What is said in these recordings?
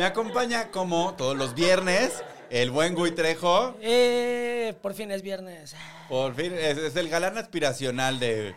Me acompaña como todos los viernes el buen Gui Trejo. Eh, por fin es viernes. Por fin, es, es el galán aspiracional de,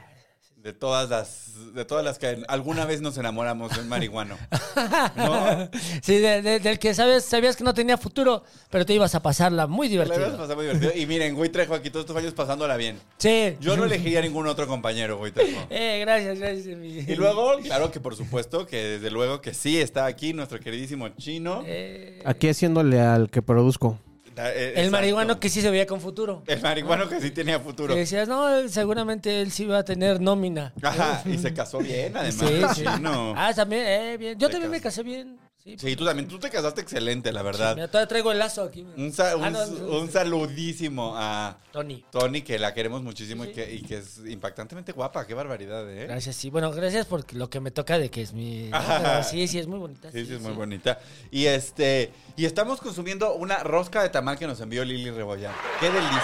de todas las de todas las que alguna vez nos enamoramos del marihuano. ¿No? Sí, de- de- del que sabes, sabías que no tenía futuro, pero te ibas a pasarla muy La divertido. pasar muy divertido. Y miren, Gui Trejo aquí todos estos años pasándola bien. Sí. Yo no elegiría ningún otro compañero, Gui Trejo. Eh, gracias, gracias. Y luego, claro que por supuesto, que desde luego que sí está aquí nuestro queridísimo chino. Eh, Aquí haciéndole al que produzco. Eh, el exacto. marihuano que sí se veía con futuro. El marihuano que sí tenía futuro. Que decías, no, seguramente él sí va a tener nómina. Ajá, y se casó bien, además. Sí, sí. chino. Ah, también, eh, bien. Yo también me casé bien. Sí, Sí, tú también, tú te casaste excelente, la verdad. Mira, todavía traigo el lazo aquí. Un, sa- un- Ah, no, un saludísimo a Tony. Tony, que la queremos muchísimo Sí, y, que, y que es impactantemente guapa. Qué barbaridad, ¿eh? Gracias, sí. Bueno, gracias por lo que me toca de que es mi. sí, sí, es muy bonita. Sí, sí, es muy bonita. Y este, y estamos consumiendo una rosca de tamal que nos envió Lili Rebollán. Qué delicia.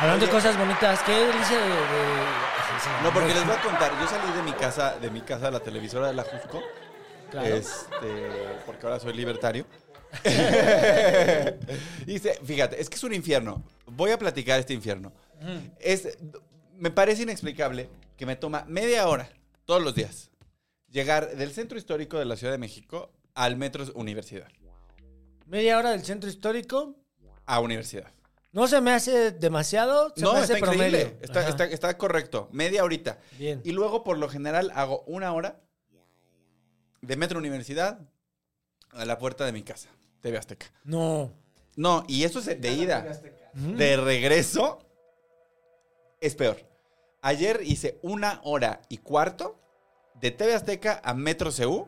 Hablando Oye. de cosas bonitas, qué delicia de. de- No, porque les voy a contar, yo salí de mi casa, de mi casa, la televisora de la Jusco, Claro. este, porque ahora soy libertario. Dice, fíjate, es que es un infierno. Voy a platicar este infierno. Es, me parece inexplicable que me toma media hora todos los días llegar del centro histórico de la Ciudad de México al metro Universidad. Media hora del centro histórico. A Universidad. No se me hace demasiado, se no, me hace está promedio. Está, está correcto. Media horita. Bien. Y luego, por lo general, hago una hora de Metro Universidad a la puerta de mi casa, TV Azteca. No. No, y eso es de ida. De regreso es peor. Ayer hice una hora y cuarto de TV Azteca a Metro CU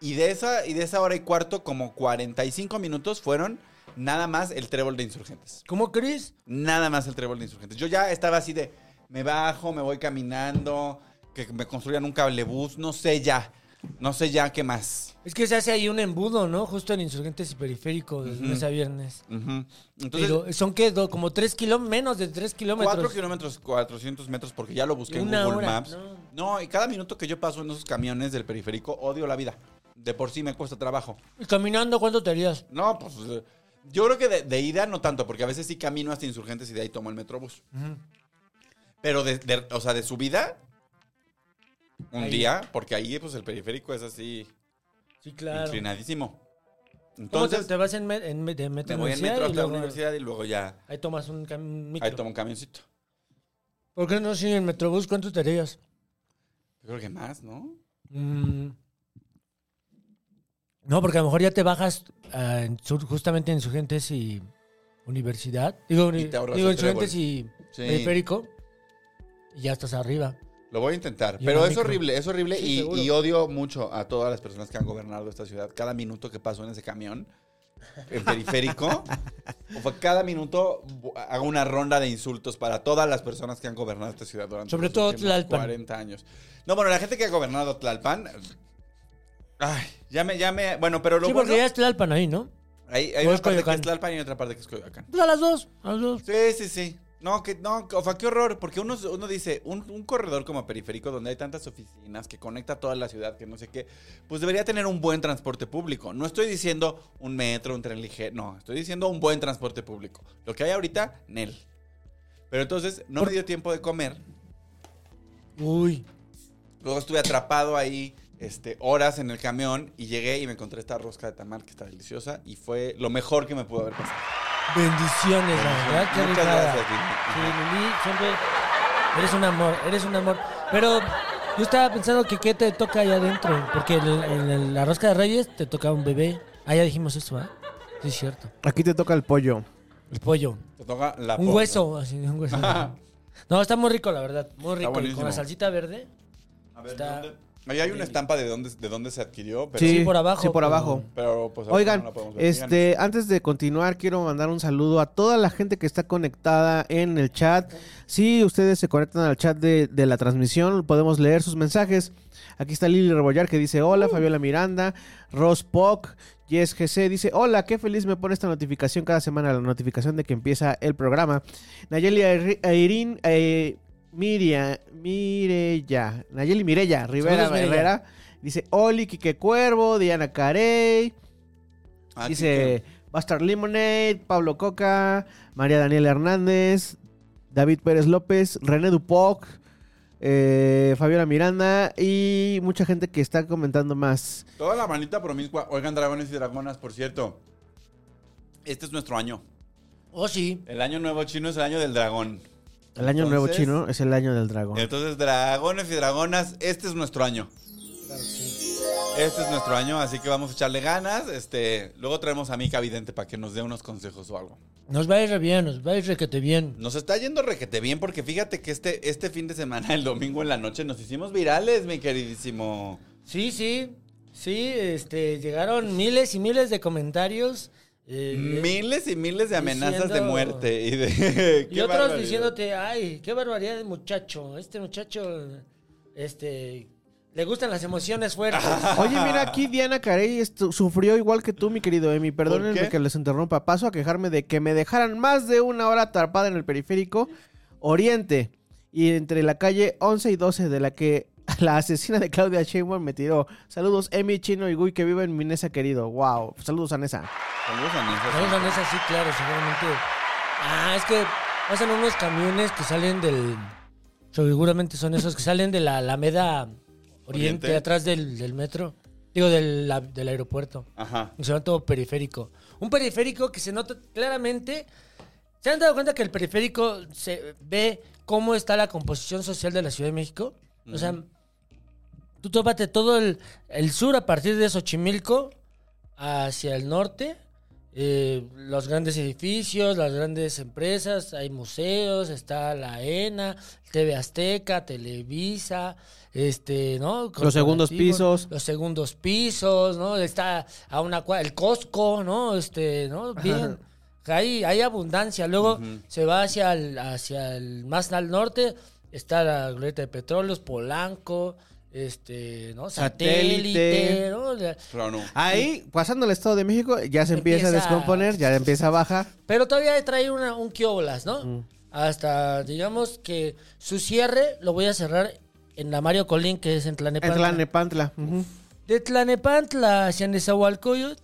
y de esa, y de esa hora y cuarto, como 45 minutos fueron nada más el trébol de insurgentes. ¿Cómo crees? Nada más el trébol de insurgentes. Yo ya estaba así de, me bajo, me voy caminando, que me construyan un cablebús, no sé ya, no sé ya qué más. Es que se hace ahí un embudo, ¿no? Justo en Insurgentes y Periférico, de lunes a viernes. Entonces, Pero son que como tres kilómetros, menos de tres kilómetros. 4 kilómetros, 400 metros, porque ya lo busqué en Google hora, Maps. no. No. y cada minuto que yo paso en esos camiones del periférico, odio la vida. De por sí me cuesta trabajo. ¿Y caminando cuánto te harías? No, pues yo creo que de, de ida no tanto, porque a veces sí camino hasta Insurgentes y de ahí tomo el metrobús. Pero de, de- o sea, de subida, un Ahí. día, porque ahí pues el periférico es así Sí, claro. inclinadísimo. ¿Cómo te, Entonces, te vas en, me- en me- de metro me voy en metro y hasta la universidad y luego ya Ahí tomas un, un micro. ahí tomo un camioncito. ¿Por qué no si en Metrobús cuánto te harías? Yo creo que más, ¿no? Mm. No, porque a lo mejor ya te bajas ah, en sur- justamente en y Universidad. Digo, ahorras digo el Insurgentes y Sí. Periférico. Y ya estás arriba. Lo voy a intentar. Pero es micro. horrible, es horrible. Sí, y, odio mucho a todas las personas que han gobernado esta ciudad. Cada minuto que paso en ese camión, en periférico, o cada minuto hago una ronda de insultos para todas las personas que han gobernado esta ciudad durante Sobre los todo Tlalpan. 40 años. No, bueno, la gente que ha gobernado Tlalpan. Ay, ya me, ya me. Bueno, pero lo sí, bueno. porque ya es Tlalpan ahí, ¿no? Hay, hay una parte que es Tlalpan y otra parte que es Coyoacán. Pues a las dos, a las dos. Sí, sí, sí. No, que no, o sea, qué horror, porque uno, uno dice, un, un corredor como periférico donde hay tantas oficinas que conecta toda la ciudad, que no sé qué, pues debería tener un buen transporte público. No estoy diciendo un metro, un tren ligero, no, estoy diciendo un buen transporte público. Lo que hay ahorita, Nel. Pero entonces no me dio tiempo de comer. Uy. Luego estuve atrapado ahí este, horas en el camión y llegué y me encontré esta rosca de tamal que está deliciosa y fue lo mejor que me pudo haber pasado. Bendiciones, la verdad, qué Muchas rifada. gracias, Lili. Sí, Lili, siempre eres un amor, eres un amor. Pero yo estaba pensando que qué te toca ahí adentro, porque en, el- en el- la rosca de Reyes te toca un bebé. Ah, ya dijimos eso, ¿ah? Sí, es cierto. Aquí te toca el pollo. El pollo. Te toca la Un hueso, así, un hueso. No, está muy rico, la verdad. Muy rico. Y buenísimo. con la salsita verde. A ver, Está- ¿dónde? Ahí hay una estampa de dónde, de dónde se adquirió, pero, Sí, Sí, por abajo, Sí, por pero- abajo. pero pues Oigan, no la podemos ver. este, antes de continuar, quiero mandar un saludo a toda la gente que está conectada en el chat. Si ustedes se conectan al chat de, de la transmisión, podemos leer sus mensajes. Aquí está Lili Rebollar que dice hola, Fabiola Miranda, Ross Pock, Yes GC dice hola, qué feliz me pone esta notificación cada semana, la notificación de que empieza el programa. Nayeli Airi- Airin, eh, Miria, Mireya, Nayeli Mireya, Rivera Saludos, Mireya. Herrera, dice Oli, Quique Cuervo, Diana Carey, Ah, Dice Bastard Lemonade, Pablo Coca, María Daniela Hernández, David Pérez López, René Dupoc, eh, Fabiola Miranda y mucha gente que está comentando más. Toda la manita promiscua. Oigan, dragones y dragonas, por cierto. Este es nuestro año. Oh, sí. El año nuevo chino es el año del dragón. El año nuevo chino es el año del dragón. Entonces, dragones y dragonas, este es nuestro año. Este es nuestro año, así que vamos a echarle ganas. Este, luego traemos a Mika Vidente para que nos dé unos consejos o algo. Nos va a ir re bien, nos va a ir requete bien. Nos está yendo requete bien porque fíjate que este, este fin de semana, el domingo en la noche, nos hicimos virales, mi queridísimo. Sí, sí. Sí, este, llegaron miles y miles de comentarios. Eh, Miles y miles de amenazas de muerte y de... y qué otros barbaridad. diciéndote, ay, qué barbaridad de muchacho. Este muchacho, este, le gustan las emociones fuertes. Oye, mira, aquí Diana Carey sufrió igual que tú, mi querido Emi. ¿Por Perdónenme que les interrumpa. Paso a quejarme de que me dejaran más de una hora atrapada en el periférico Oriente y entre la calle 11 y 12 de la que la asesina de Claudia Sheinbaum me tiró. Saludos, Emi, Chino y Gui, que viven en Minesa, querido. Wow. Saludos a Nesa. Saludos a Nesa. Saludos a Nesa, sí, claro, seguramente. Ah, es que pasan unos camiones que salen del. Seguramente son esos que salen de la Alameda Oriente, Oriente. atrás del, del metro. Digo, del, la- del aeropuerto. Ajá. Y se va todo periférico. Un periférico que se nota claramente. ¿Se han dado cuenta que el periférico se ve cómo está la composición social de la Ciudad de México? O sea, tú tópate todo el, el sur a partir de Xochimilco hacia el norte. eh, los grandes edificios, las grandes empresas, hay museos, está la ENA, TV Azteca, Televisa, este, ¿no? Los segundos pisos. Los segundos pisos, ¿no? Está a una el Costco, ¿no? Este, ¿no? Bien. Hay, hay abundancia. Luego se va hacia el, hacia el más al norte, está la glorieta de petróleos, Polanco, este, ¿no? Satélite. Satélite, ¿no? Ahí, pasando el Estado de México, ya se empieza, a descomponer, ya empieza a bajar. Pero todavía trae una, un quiobolas, ¿no? Hasta, digamos que su cierre lo voy a cerrar en la Mario Colín, que es en En Tlanepantla. Tlanepantla. ujú. De Tlanepantla hacia Nezahualcóyotl,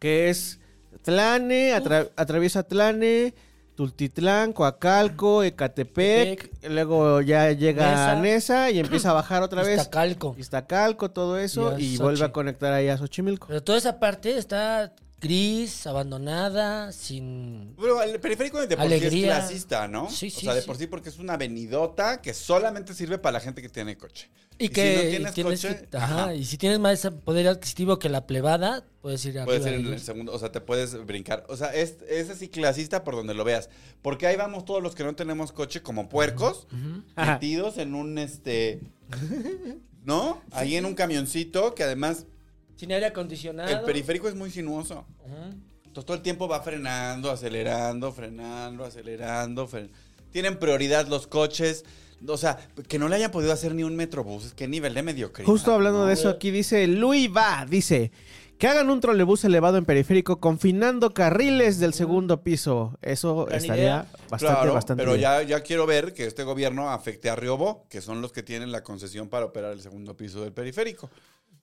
que es Tlane, atra- atraviesa Tlane, Tultitlán, Coacalco, Ecatepec, luego ya llega Nesa. a Nesa y empieza a bajar otra vez. Iztacalco. Iztacalco, todo eso, Y y vuelve a conectar ahí a Xochimilco. Pero toda esa parte está gris, abandonada, sin... Pero el periférico de por sí Alegría. es clasista, ¿no? Sí, o sí, sea, de sí. por sí porque es una avenidota que solamente sirve para la gente que tiene coche. Y, Y que si no tienes tienes coche, que- ajá, ajá. y si tienes más poder adquisitivo que la plebada, puedes ir Puedes arriba ir en el segundo, o sea, te puedes brincar. O sea, es, es así clasista por donde lo veas. Porque ahí vamos todos los que no tenemos coche como puercos, Ajá. metidos en un este. ¿No? Ahí en un camioncito que además Sin aire acondicionado. el periférico es muy sinuoso. Entonces todo el tiempo va frenando, acelerando, frenando, acelerando. fren- Tienen prioridad los coches. O sea, que no le hayan podido hacer ni un metrobús. Qué nivel de mediocridad. Justo hablando ¿no? de eso, aquí dice Luis Va, dice que hagan un trolebús elevado en periférico confinando carriles del segundo piso. Eso Gran estaría idea. bastante, Claro, bastante pero bien. ya, ya quiero ver que este gobierno afecte a Riobo, que son los que tienen la concesión para operar el segundo piso del periférico.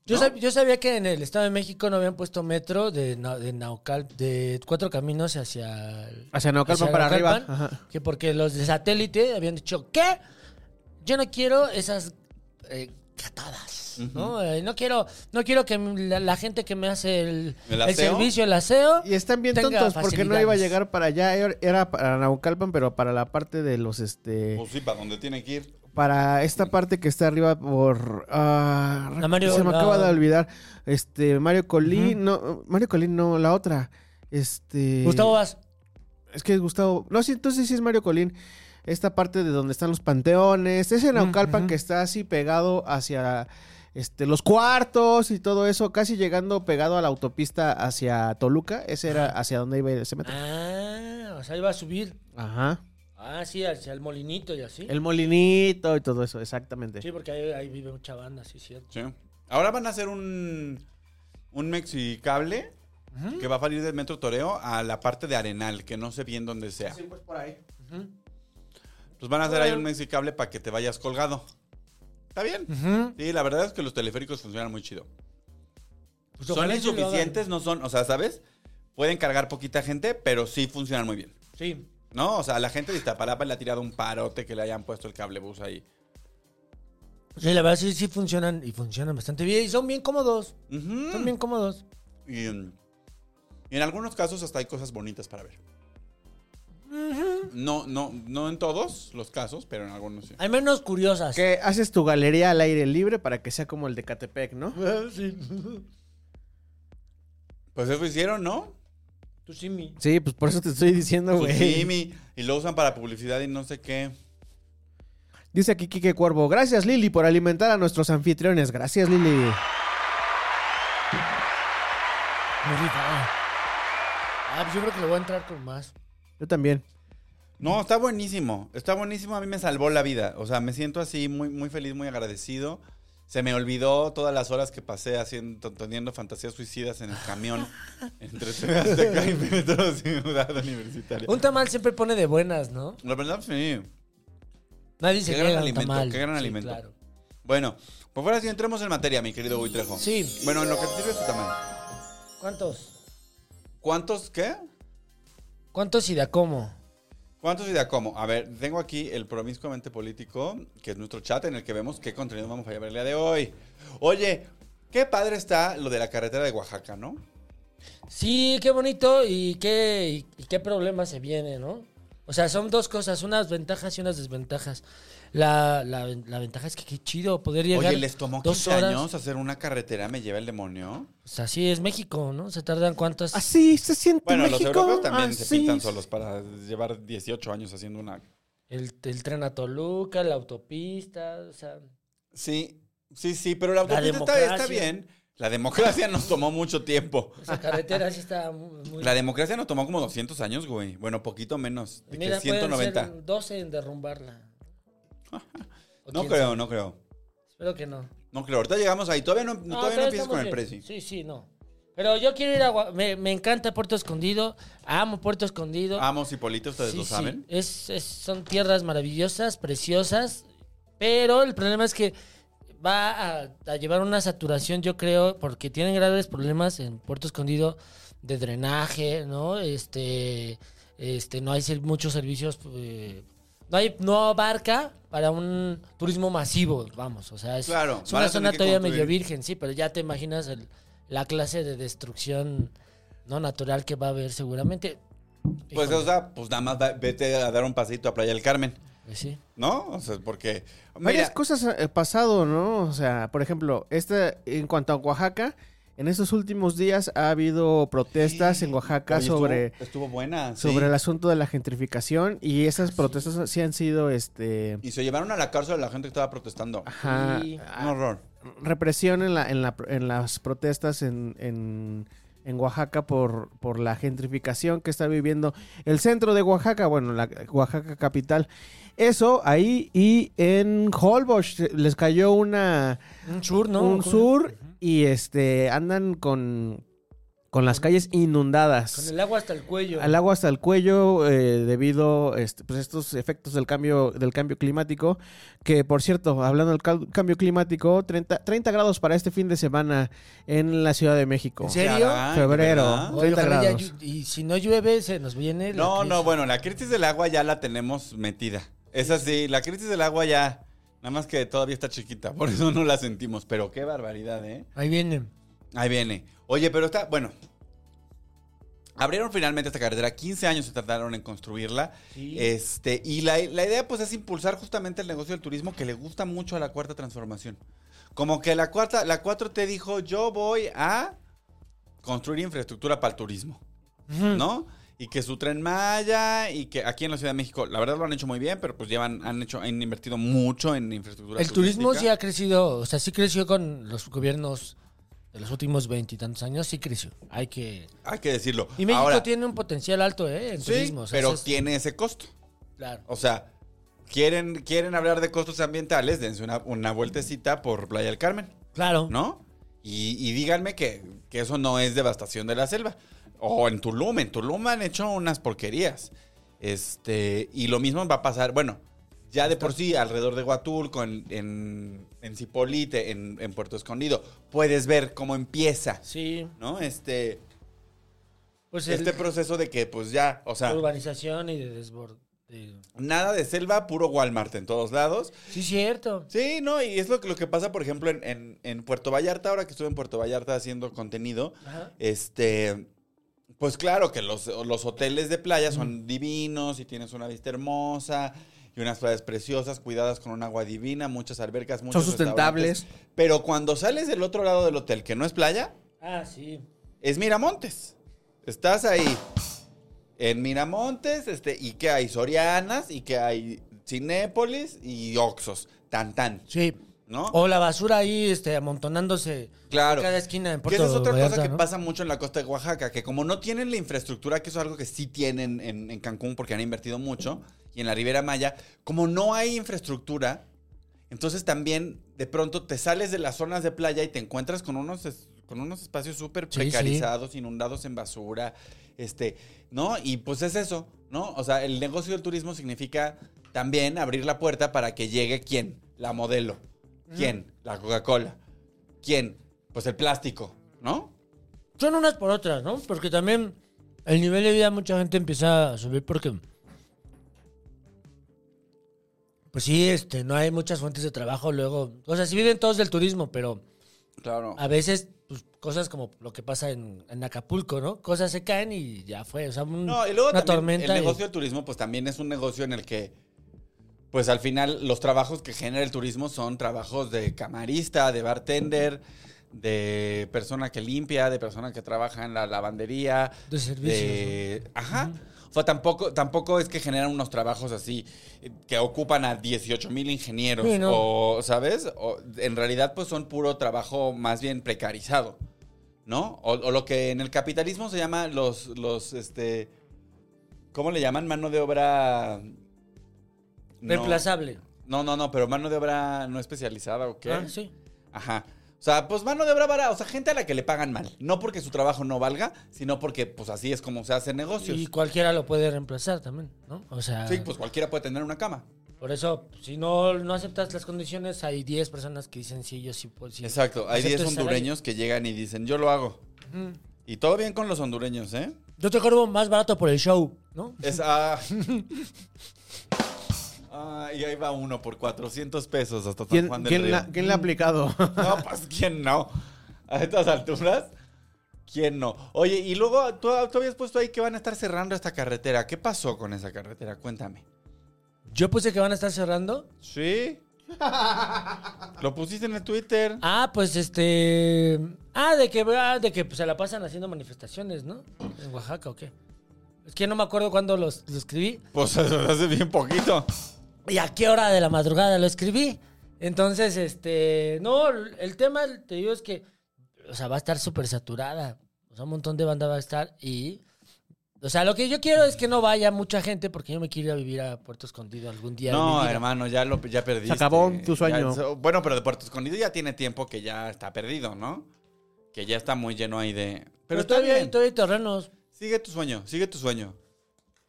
Yo, ¿no? sab- yo sabía que en el Estado de México no habían puesto metro de, de Naucal, de cuatro caminos hacia... el- Hacia Naucalpan hacia para arriba. Ajá. Que porque los de satélite habían dicho, ¿qué? Yo no quiero esas eh, todas. ¿no? Eh, no quiero, no quiero que la, la gente que me hace el, ¿El el servicio, el aseo. Y están bien tontos porque no iba a llegar para allá. Era- Era para Naucalpan, pero para la parte de los, este... Pues sí, para donde tiene que ir. Para esta parte que está arriba por... La Mario- se me la- acaba de olvidar. Este, Mario Colín. No, Mario Colín no, la otra. Este... Gustavo Vaz. Es que es Gustavo. No, sí, entonces sí es Mario Colín. Esta parte de donde están los panteones. Ese Naucalpan ujú. que está así pegado hacia este, los cuartos y todo eso. Casi llegando pegado a la autopista hacia Toluca. Ese era hacia donde iba ese metro. Ah, o sea, iba a subir. Ajá. Ah, sí, hacia el molinito y así. El molinito y todo eso, exactamente. Sí, porque ahí, ahí vive mucha banda, sí, cierto. Sí. Ahora van a hacer un, un mexicable que va a salir del Metro Toreo a la parte de Arenal, que no sé bien dónde sea. pues por ahí. Ujú. Pues van a hacer ahí un mexicable para que te vayas colgado. ¿Está bien? Ujú. Sí, la verdad es que los teleféricos funcionan muy chido. Pues son ojalá y sí lo hagan. insuficientes, no son, o sea, ¿sabes? Pueden cargar poquita gente, pero sí funcionan muy bien. Sí. ¿No? O sea, la gente de Iztapalapa le ha tirado un parote que le hayan puesto el cablebus ahí. Sí, la verdad sí, sí funcionan y funcionan bastante bien y son bien cómodos. Son bien cómodos. Y, y en algunos casos hasta hay cosas bonitas para ver. No, no, no en todos los casos, pero en algunos sí. Hay menos curiosas. Que haces tu galería al aire libre para que sea como el de Catepec, ¿no? Sí. Pues eso hicieron, ¿no? Tú sí, mi. Sí, pues por eso te estoy diciendo, güey. sí, mi- y lo usan para publicidad y no sé qué. Dice aquí Kike Cuervo, gracias Lili por alimentar a nuestros anfitriones. Gracias Lili. Rica. Ah, pues yo creo que le voy a entrar con más. Yo también. No, está buenísimo. Está buenísimo. A mí me salvó la vida. O sea, me siento así muy, muy feliz, muy agradecido. Se me olvidó todas las horas que pasé haciendo, teniendo fantasías suicidas en el camión entre Azteca y Metro Ciudad Universitaria. Un tamal siempre pone de buenas, ¿no? La verdad, sí. Nadie se Qué gran niega a un alimento, tamal. qué gran Sí, alimento. claro. Bueno, pues ahora sí entremos en materia, mi querido Buitrejo. Sí. Bueno, en lo que te sirve tu tamal. ¿Cuántos? ¿Cuántos qué? ¿Cuántos y de a cómo? ¿Cuántos y de a cómo? A ver, tengo aquí el promiscuamente político, que es nuestro chat en el que vemos qué contenido vamos a llevar el día de hoy. Oye, qué padre está lo de la carretera de Oaxaca, ¿no? Sí, qué bonito y qué, y qué problema se viene, ¿no? O sea, son dos cosas, unas ventajas y unas desventajas. La, la, la ventaja es que qué chido poder llegar. Oye, les tomó dos 15 horas. años hacer una carretera, me lleva el demonio. Pues así es México, ¿no? Se tardan cuántas. Así se siente Bueno, los México. europeos también se así. pintan solos para llevar 18 años haciendo una... El, el tren a Toluca, la autopista, o sea. Sí, sí, sí, pero la La autopista está, está democracia. bien. La democracia nos tomó mucho tiempo. Esa carretera sí está muy. muy- La democracia nos tomó como 200 años, güey. Bueno, poquito menos. De Mira, que pueden 190. ser 12 en derrumbarla. No creo, sabe. no creo. Espero que no. No creo. Ahorita llegamos ahí. Todavía no, todavía no empieces con el bien. preci. Sí, sí, no. Pero yo quiero ir a... Me, me encanta Puerto Escondido. Amo Puerto Escondido. Amos y Polito, ustedes Sí, lo sí. saben. Es, es- son tierras maravillosas, preciosas. Pero el problema es que va a, a llevar una saturación, yo creo, porque tienen graves problemas en Puerto Escondido de drenaje, ¿no? Este, este, no hay muchos servicios, eh, no hay, no abarca para un turismo masivo, vamos, o sea, es, Claro, es una zona todavía medio virgen, sí, pero ya te imaginas el- la clase de destrucción no natural que va a haber seguramente. Pues, Híjole, o sea, pues nada más va- vete a dar un pasito a Playa del Carmen. pues sí. ¿No? O sea, porque. Varias cosas han pasado, ¿no? O sea, por ejemplo, esta, en cuanto a Oaxaca, en estos últimos días ha habido protestas en Oaxaca oye, sobre, Estuvo, estuvo buena. sí. sobre el asunto de la gentrificación y esas protestas sí han sido, este, Y se llevaron a la cárcel a la gente que estaba protestando. ajá, Sí. Un horror. represión en, la, en, la, en las protestas en, en, en Oaxaca por, por la gentrificación que está viviendo el centro de Oaxaca, bueno, la Oaxaca capital. Eso ahí y en Holbox les cayó una Un sur, ¿no? un sur y este andan con, con las calles inundadas. Con el agua hasta el cuello. Al agua hasta el cuello eh, debido este, pues estos efectos del cambio del cambio climático que por cierto hablando del cal- cambio climático 30, 30 grados para este fin de semana en la Ciudad de México ¿En serio? Febrero. ¿verdad? Oye, 30 ojalá ya grados. llu- y si no llueve, se nos viene. la No, crisis. no, bueno, la crisis del agua ya la tenemos metida. Es así, la crisis del agua ya, Nada más que todavía está chiquita, por eso no la sentimos. Pero qué barbaridad, ¿eh? Ahí vienen. Ahí viene. Oye, pero está, bueno. Abrieron finalmente esta carretera, 15 años se tardaron en construirla. Sí. Este, y la, la idea pues es impulsar justamente el negocio del turismo que le gusta mucho a la cuarta transformación. Como que la cuarta, la 4T dijo, yo voy a construir infraestructura para el turismo, ¿no? Y que su tren Maya y que aquí en la Ciudad de México, la verdad lo han hecho muy bien, pero pues llevan, han hecho, han invertido mucho en infraestructura. El turismo sí ha crecido, o sea, sí creció con los gobiernos de los últimos veintitantos años, sí creció. Hay que... Hay que decirlo. Y México Ahora, tiene un potencial alto, ¿eh? En sí, turismo. o sea, pero es- tiene ese costo. Claro. O sea, quieren, quieren hablar de costos ambientales, dense una, una vueltecita por Playa del Carmen, Claro. ¿no? Y, y díganme que, que eso no es devastación de la selva. O en Tulum, en Tulum han hecho unas porquerías. Este, y lo mismo va a pasar, bueno, ya de por sí, alrededor de Huatulco, en, en, en Cipolite, en, en Puerto Escondido, puedes ver cómo empieza, Sí. ¿no? Este, Pues este el- proceso de que, pues ya, o sea, urbanización y de desborde. nada de selva, puro Walmart en todos lados. Sí, cierto. Sí, no, y es lo que, lo que pasa, por ejemplo, en, en- en Puerto Vallarta, ahora que estuve en Puerto Vallarta haciendo contenido, Ajá. este, pues claro que los, los hoteles de playa son divinos y tienes una vista hermosa y unas playas preciosas, cuidadas con un agua divina, muchas albercas, muchos Son sustentables. Pero cuando sales del otro lado del hotel, que no es playa, Ah, sí. es Miramontes. Estás ahí en Miramontes, este, y que hay Sorianas, y que hay Cinépolis y Oxos, tan tan, Sí. ¿No? O la basura ahí este, amontonándose Claro. en cada esquina en Que Puerto esa es otra Vallarta, cosa que ¿no? pasa mucho en la costa de Oaxaca, que como no tienen la infraestructura, que eso es algo que sí tienen en, en Cancún porque han invertido mucho, y en la Ribera Maya, como no hay infraestructura, entonces también de pronto te sales de las zonas de playa y te encuentras con unos, es- con unos espacios súper Sí, precarizados, inundados en basura, este, ¿no? Y pues es eso, ¿no? O sea, el negocio del turismo significa también abrir la puerta para que llegue quién, la modelo, quién, la Coca-Cola, quién, pues el plástico, ¿no? Son unas por otras, ¿no? Porque también el nivel de vida mucha gente empieza a subir porque... Pues sí, este, no hay muchas fuentes de trabajo luego. O sea, sí viven todos del turismo, pero Claro. a veces pues, cosas como lo que pasa en, en Acapulco, ¿no? Cosas se caen y ya fue. O sea, un- No, y luego una tormenta. el y- negocio del turismo, pues también es un negocio en el que, pues al final, los trabajos que genera el turismo son trabajos de camarista, de bartender, de persona que limpia, de persona que trabaja en la lavandería. De servicios, de- Ajá. O sea, tampoco, tampoco es que generan unos trabajos así eh, que ocupan a 18 mil ingenieros. Sí, no. O, ¿sabes? O, en realidad, pues son puro trabajo más bien precarizado. ¿No? O, o lo que en el capitalismo se llama los, los, este... ¿Cómo le llaman? Mano de obra... no. Reemplazable. No, no, no, pero mano de obra no especializada, ¿o qué? Ah, sí. Ajá. O sea, pues mano de obra barata, o sea, gente a la que le pagan mal. No porque su trabajo no valga, sino porque pues así es como se hacen negocios. Y cualquiera lo puede reemplazar también, ¿no? O sea, Sí, pues cualquiera puede tener una cama. por eso, si no, no aceptas las condiciones, hay 10 personas que dicen sí, yo sí puedo. sí Exacto. Hay acepto 10 ese salario". hondureños que llegan y dicen, yo lo hago. Y todo bien con los hondureños, ¿eh? Yo te cobro más barato por el show, ¿no? Es ah. Ah, y ahí va uno por 400 pesos hasta San ¿Quién, Juan del quién Río. la, quién le ha aplicado? No, pues ¿quién no? A estas alturas, ¿quién no? Oye, y luego tú, tú habías puesto ahí que van a estar cerrando esta carretera. ¿Qué pasó con esa carretera? Cuéntame. Yo puse que van a estar cerrando. ¿Sí? Lo pusiste en el Twitter. Ah, pues este. Ah, de que, ah, de que pues, se la pasan haciendo manifestaciones, ¿no? En Oaxaca o qué. Es que no me acuerdo cuándo los, lo escribí. Pues hace bien poquito. ¿Y a qué hora de la madrugada lo escribí? Entonces, este. No, el tema, te digo, es que. O sea, va a estar súper saturada. O sea, un montón de banda va a estar y. O sea, lo que yo quiero es que no vaya mucha gente porque yo me quiero ir a vivir a Puerto Escondido algún día. No, hermano, ya lo ya perdiste. Se acabó tu sueño. Ya- bueno, pero de Puerto Escondido ya tiene tiempo que ya está perdido, ¿no? Que ya está muy lleno ahí de. Pero, Pero, está todavía, hay, bien. todavía hay terrenos. Sigue tu sueño, sigue tu sueño.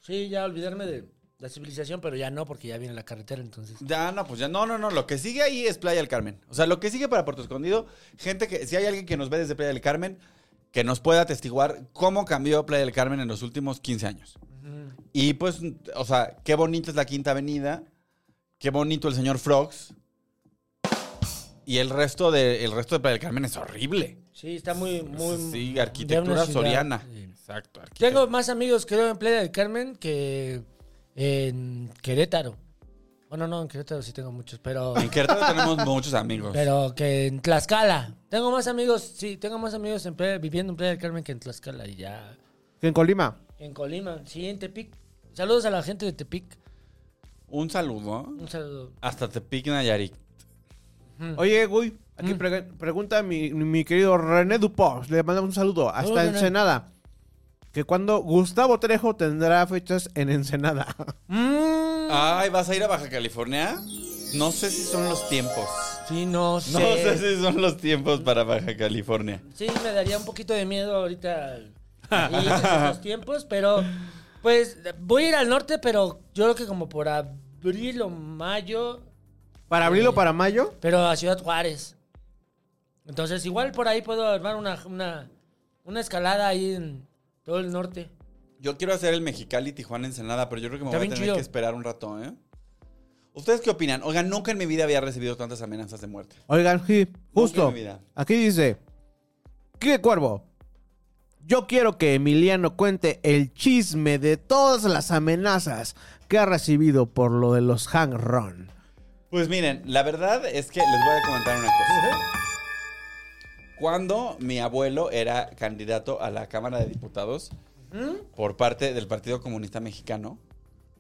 Sí, ya olvidarme de la civilización, pero ya no, porque ya viene la carretera, entonces. Ya, no, pues ya, no, no, no. Lo que sigue ahí es Playa del Carmen. O sea, lo que sigue para Puerto Escondido, gente que, si hay alguien que nos ve desde Playa del Carmen, que nos pueda atestiguar cómo cambió Playa del Carmen en los últimos 15 años. Y pues, o sea, qué bonita es la Quinta Avenida, qué bonito el señor Frogs, Y el resto de, el resto de Playa del Carmen es horrible. Sí, está muy, muy. sí, arquitectura soriana. sí. Exacto. arquitectura. Tengo más amigos, creo, en Playa del Carmen que en Querétaro. Bueno, no, en Querétaro sí tengo muchos, pero. En Querétaro tenemos muchos amigos. Pero que en Tlaxcala. Tengo más amigos, sí, tengo más amigos en Playa- viviendo en Playa del Carmen que en Tlaxcala y ya. En Colima. En Colima, sí, en Tepic. Saludos a la gente de Tepic. Un saludo. Un saludo. Hasta Tepic Nayarit. Oye, Guy, aquí Mm. pre- pregunta mi, mi querido René Dupont. Le mandamos un saludo. Hasta René. Ensenada. Que cuando Gustavo Trejo tendrá fechas en Ensenada. Mm, Ay, ¿vas a ir a Baja California? No sé si son los tiempos. sí, no sé. No sé si son los tiempos para Baja California. Sí, me daría un poquito de miedo ahorita estos tiempos, pero pues voy a ir al norte, pero yo creo que como por abril o mayo, ¿Para abril o para mayo? pero a Ciudad Juárez. Entonces igual por ahí puedo armar una, una, una escalada ahí en todo el norte. Yo quiero hacer el Mexicali Tijuana Ensenada, pero yo creo que me Está voy a bien tener chido. que esperar un rato, ¿eh? ¿Ustedes qué opinan? Oigan, nunca en mi vida había recibido tantas amenazas de muerte. Oigan, sí, justo. Nunca en mi vida. Aquí dice: ¿Qué cuervo? Yo quiero que Emiliano cuente el chisme de todas las amenazas que ha recibido por lo de los hang run. Pues miren, la verdad es que les voy a comentar una cosa. Cuando mi abuelo era candidato a la Cámara de Diputados por parte del Partido Comunista Mexicano,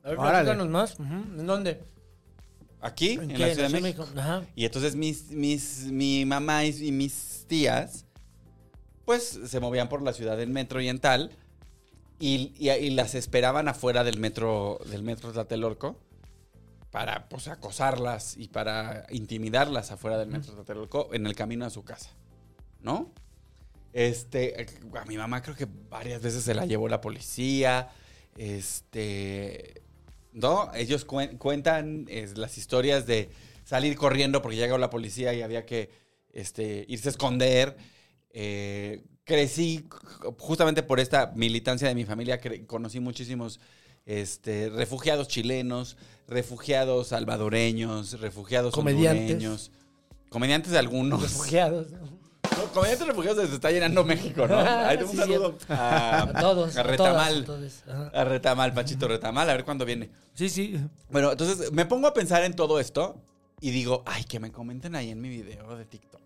A ver, platícanos más. ¿En dónde? aquí, ¿En la ¿En Ciudad de México. Ajá. Y entonces mis, mis, mi mamá y, y mis tías, pues se movían por la ciudad en metro y en tal, y, y- y las esperaban afuera del metro, del metro Tlatelolco para pues acosarlas y para intimidarlas afuera del metro Tlatelolco en el camino a su casa, ¿no? Este, a mi mamá creo que varias veces se la llevó la policía, este, ¿no? Ellos cuen- cuentan es, las historias de salir corriendo porque llegó la policía y había que este, irse a esconder. Eh, crecí justamente por esta militancia de mi familia, conocí muchísimos este, refugiados chilenos, refugiados salvadoreños, refugiados Comediantes. hondureños, comediantes de algunos. Refugiados. ¿no? Comediantes refugiados se está llenando México, ¿no? Ahí tengo un Sí, saludo a, A todos. a a Retamal. todas, a Retamal, Pachito Retamal, a ver cuándo viene. Sí, sí. Bueno, entonces me pongo a pensar en todo esto y digo, ay, que me comenten ahí en mi video de TikTok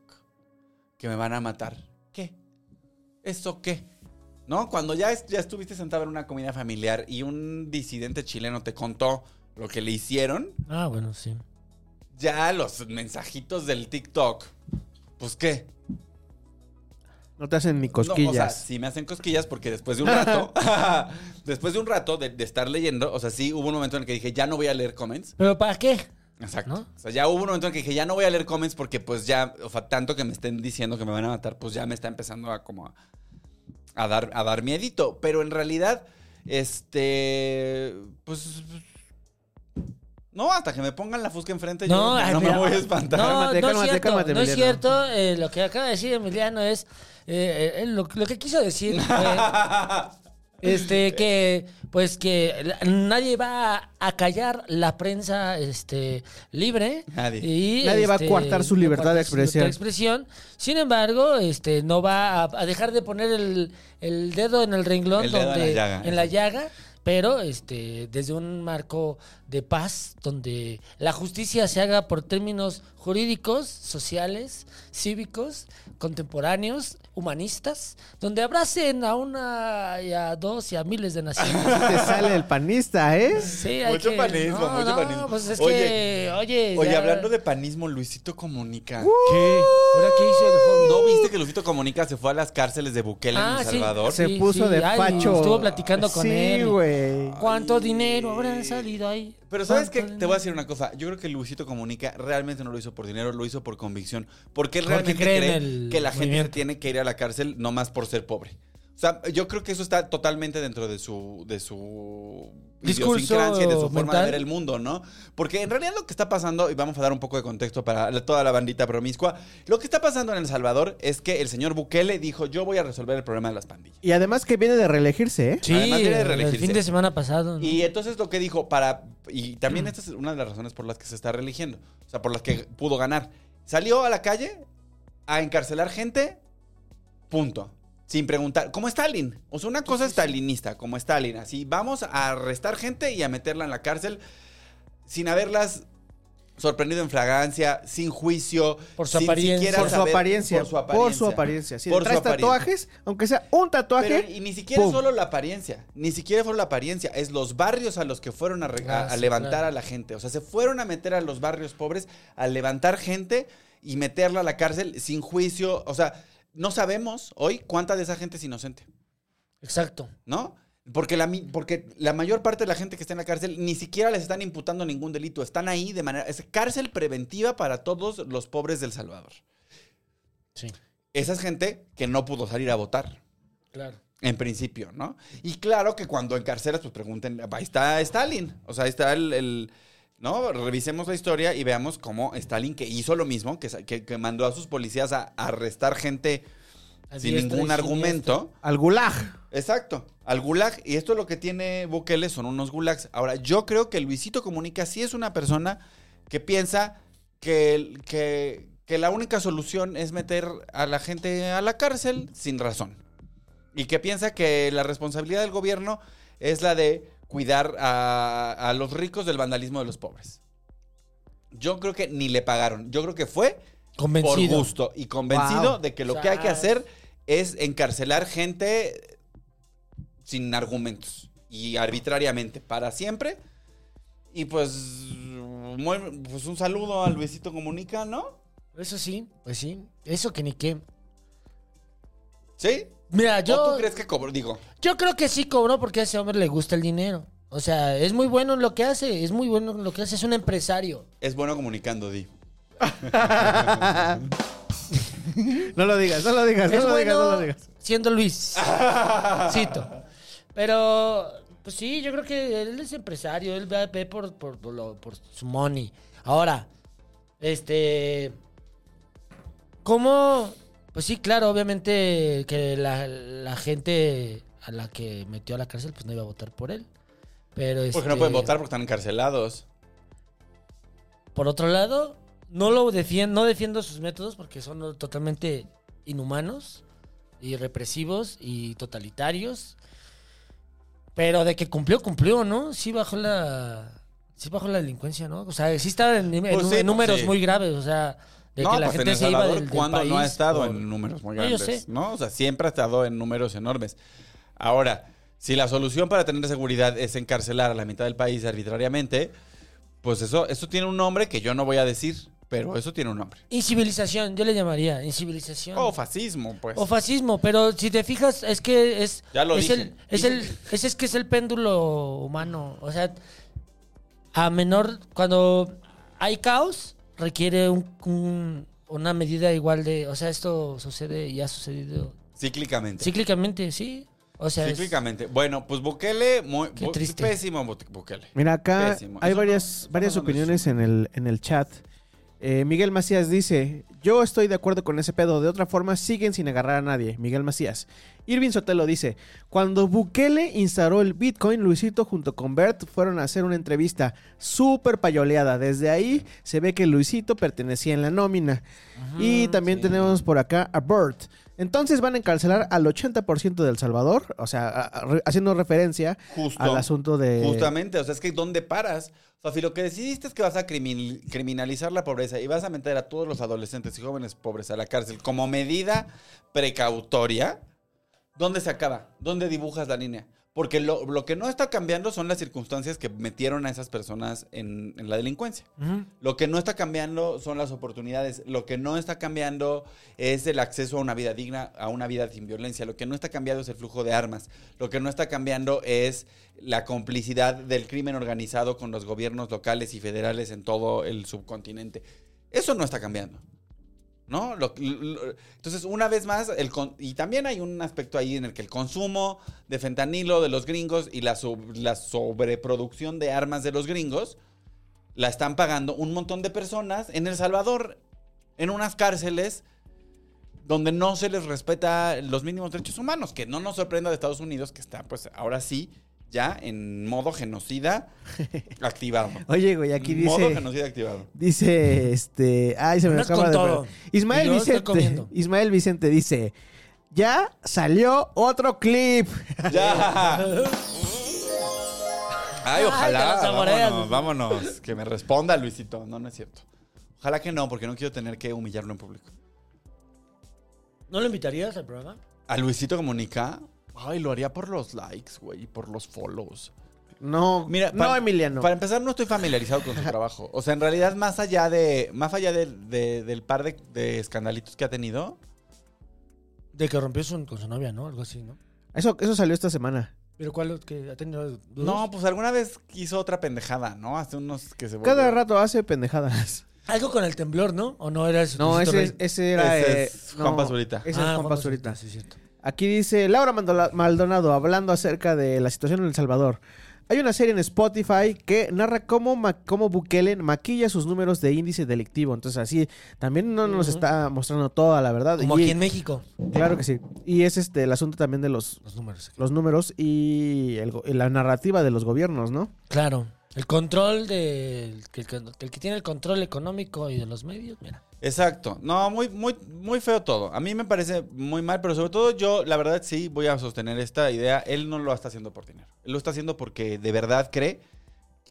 que me van a matar. ¿Qué? ¿Eso qué? ¿No? Cuando ya, es- ya estuviste sentado en una comida familiar y un disidente chileno te contó lo que le hicieron, Ah, bueno, sí. ya los mensajitos del TikTok, pues qué. No te hacen ni No, o sea, cosquillas. sí me hacen cosquillas porque después de un rato, después de un rato de, de estar leyendo, o sea, sí hubo un momento en el que dije, ya no voy a leer comments. ¿Pero para qué? Exacto. ¿No? O sea, ya hubo un momento en el que dije, ya no voy a leer comments porque pues ya, o sea, tanto que me estén diciendo que me van a matar, pues ya me está empezando a como a, a dar, a dar miedito. Pero en realidad, este, pues... No, hasta que me pongan la fusca enfrente, yo No, ay, no mira, me voy a espantar. No, Cálmate, no cálmate, es cierto. cálmate, no es Emiliano. cierto. Eh, lo que acaba de decir Emiliano es. eh, eh, lo, lo que quiso decir fue. Este, que, pues que la- nadie va a, callar la prensa este, libre. Nadie. Y, Nadie va a este, coartar su libertad de coartar su libertad expresión. de expresión. Sin embargo, este, no va a, a dejar de poner el, el dedo en el renglón, El dedo en la donde, llaga, en la llaga, pero este, desde un marco de paz, donde la justicia se haga por términos jurídicos, sociales, cívicos, contemporáneos, humanistas, donde abracen a una y a dos y a miles de naciones. Te sale el panista, ¿eh? Sí, hay Mucho que- panismo, no, mucho no, panismo. Pues es Oye, que, oye, Oye, ya- hablando de panismo, Luisito Comunica. ¿Qué? ¿Ahora qué hizo el? ¿No viste que Luisito Comunica se fue a las cárceles de Bukele en Ah, El sí. Salvador? Se Sí, puso sí. de Ay, facho. estuvo platicando con sí, él. güey. ¿Cuánto dinero habrá salido ahí? Pero ¿sabes qué? ¿Cuánto Te voy a decir una cosa. Yo creo que Luisito Comunica realmente no lo hizo por dinero, lo hizo por convicción. Porque él Porque realmente cree que la gente se tiene que ir a la cárcel no más por ser pobre. O sea, yo creo que eso está totalmente dentro de su, de su Discurso idiosincrasia y de su forma de ver el mundo, ¿no? Porque en realidad lo que está pasando, y vamos a dar un poco de contexto para toda la bandita promiscua, lo que está pasando en El Salvador es que el señor Bukele dijo, yo voy a resolver el problema de las pandillas. Y además que viene de reelegirse, ¿eh? Sí, Además viene de el reelegirse. fin de semana pasado. ¿no? Y entonces lo que dijo para... Y también esta es una de las razones por las que se está reeligiendo. O sea, por las que pudo ganar. Salió a la calle a encarcelar gente, punto. Sin preguntar, como Stalin. O sea, una cosa stalinista, como Stalin. Así, vamos a arrestar gente y a meterla en la cárcel sin haberlas sorprendido en fragancia, sin juicio. Por su sin apariencia. Por su, saber- apariencia, Por su apariencia. Por su apariencia. Si Por traes su apariencia. tatuajes, aunque sea un tatuaje. Pero, y ni siquiera ¡pum! es solo la apariencia, ni siquiera fue la apariencia, es los barrios a los que fueron a, Ah, a sí, levantar claro. a la gente. O sea, se fueron a meter a los barrios pobres, a levantar gente y meterla a la cárcel sin juicio. O sea, no sabemos hoy cuánta de esa gente es inocente, Exacto. ¿no? Porque la, porque la mayor parte de la gente que está en la cárcel ni siquiera les están imputando ningún delito. Están ahí de manera... Es cárcel preventiva para todos los pobres del Salvador. Sí, Esa es gente que no pudo salir a votar. claro. En principio, ¿no? Y claro que cuando encarcelas, pues pregunten, ahí está Stalin. O sea, ahí está el, el- ¿no? Revisemos la historia y veamos cómo Stalin, que hizo lo mismo, que, que- que mandó a sus policías a arrestar gente sin ningún argumento. Al gulag. Exacto, al gulag. Y esto lo que tiene Bukele son unos gulags. Ahora, yo creo que Luisito Comunica sí es una persona que piensa que, que, que la única solución es meter a la gente a la cárcel sin razón. Y que piensa que la responsabilidad del gobierno es la de cuidar a, a los ricos del vandalismo de los pobres. Yo creo que ni le pagaron. Yo creo que fue Convencido. por gusto y convencido Wow. de que lo que hay que hacer es encarcelar gente sin argumentos y arbitrariamente para siempre. Y pues, muy- pues un saludo a Luisito Comunica, ¿no? Eso sí, pues sí. Eso que ni qué. ¿Sí? Mira, ¿O yo, tú crees que cobró? Digo, yo creo que sí cobró porque a ese hombre le gusta el dinero. O sea, es muy bueno en lo que hace, es muy bueno en lo que hace, es un empresario. es bueno comunicando, Di. No lo digas, no lo digas, no es lo bueno digas, no lo digas. siendo Luis. Cito. Pero, pues sí, yo creo que él es empresario, él ve, ve por, por, por lo- por su money. Ahora, este... ¿Cómo? Pues sí, claro, obviamente que la, la gente a la que metió a la cárcel pues no iba a votar por él. Pero Porque este, no pueden votar porque están encarcelados. Por otro lado, no lo defiendo, no defiendo sus métodos porque son totalmente inhumanos y represivos y totalitarios. Pero de que cumplió, cumplió, ¿no? Sí bajó la. Sí bajó la delincuencia, ¿no? O sea, sí está en, en- Pues sí, en números sí. muy graves. O sea, de no, que la pues en gente El se iba Salvador, del ¿cuándo no ha estado por- en números muy No, yo grandes? sé. ¿No? O sea, siempre ha estado en números enormes. Ahora, si la solución para tener seguridad es encarcelar a la mitad del país arbitrariamente, pues eso, eso tiene un nombre que yo no voy a decir, pero eso tiene un nombre. Incivilización, yo le llamaría. Incivilización. O fascismo, pues. O fascismo, pero si te fijas, es que es. Ya lo es dije. El, es, el, es, es que es el péndulo humano. O sea, a menor. Cuando hay caos, requiere un- un- una medida igual de. O sea, esto sucede y ha sucedido Cíclicamente. cíclicamente, sí. O sea, es- Cíclicamente. Bueno, pues Bukele, muy, Qué Bu- triste. pésimo Bu- Bukele. Mira, acá Pésimo. hay Eso varias, no- no varias opiniones en el, en el chat. Eh, Miguel Macías dice, yo estoy de acuerdo con ese pedo, de otra forma siguen sin agarrar a nadie. Miguel Macías. Irving Sotelo dice, cuando Bukele instaló el Bitcoin, Luisito junto con Bert fueron a hacer una entrevista súper payoleada. Desde ahí se ve que Luisito pertenecía en la nómina. y también sí. tenemos por acá a Bert. Entonces van a encarcelar al 80% del Salvador, o sea, a- a- re- haciendo referencia Justo. al asunto de... Justamente, o sea, es que ¿dónde paras? O sea, si lo que decidiste es que vas a crimin- criminalizar la pobreza y vas a meter a todos los adolescentes y jóvenes pobres a la cárcel como medida precautoria, ¿dónde se acaba? ¿Dónde dibujas la línea? Porque lo, lo que no está cambiando son las circunstancias que metieron a esas personas en, en la delincuencia. Lo que no está cambiando son las oportunidades. Lo que no está cambiando es el acceso a una vida digna, a una vida sin violencia. Lo que no está cambiando es el flujo de armas. Lo que no está cambiando es la complicidad del crimen organizado con los gobiernos locales y federales en todo el subcontinente. Eso no está cambiando. Entonces, una vez más, el y también hay un aspecto ahí en el que el consumo de fentanilo de los gringos y la, la sobreproducción de armas de los gringos la están pagando un montón de personas en El Salvador, en unas cárceles donde no se les respeta los mínimos derechos humanos, que no nos sorprenda de Estados Unidos, que está pues ahora sí ya en modo genocida activado. Oye, güey, aquí modo dice... genocida activado. Dice, este... Ay, se me Andas acaba con de... todo. Ismael Vicente. Ismael Vicente dice... Ya salió otro clip. ¡Ya! Ay, Ay, ojalá. vámonos, vámonos. Que me responda, Luisito. No, no es cierto. Ojalá que no, porque no quiero tener que humillarlo en público. ¿No lo invitarías al programa? A Luisito Comunica. Ay, lo haría por los likes, güey, y por los follows. No, Mira, no, para- Emiliano. Para empezar, no estoy familiarizado con su trabajo. O sea, en realidad, más allá de. Más allá de- de- del par de, de escandalitos que ha tenido. De que rompió su- con su novia, ¿no? Algo así, ¿no? Eso, eso salió esta semana. ¿Pero cuál que ha tenido dudas? No, pues alguna vez hizo otra pendejada, ¿no? Hace unos que se Cada volvió- rato hace pendejadas. Algo con el temblor, ¿no? ¿O no era eso? No, ese, ese era... Ese eh, es no, Juan Pazurita. Ese es Ah, Juan Pazurita. Sí, es cierto. Aquí dice Laura Maldonado hablando acerca de la situación en El Salvador. Hay una serie en Spotify que narra cómo, ma- cómo Bukele maquilla sus números de índice delictivo. Entonces así también no nos está mostrando toda la verdad. Como Y- aquí en México. Claro que sí. Y es este el asunto también de los, Los números. los números y, el y la narrativa de los gobiernos, ¿no? Claro. El control del que, que- el que tiene el control económico y de los medios, mira. Exacto. No, muy, muy, muy feo todo. A mí me parece muy mal, pero sobre todo yo, la verdad, sí voy a sostener esta idea. Él no lo está haciendo por dinero. Él lo está haciendo porque de verdad cree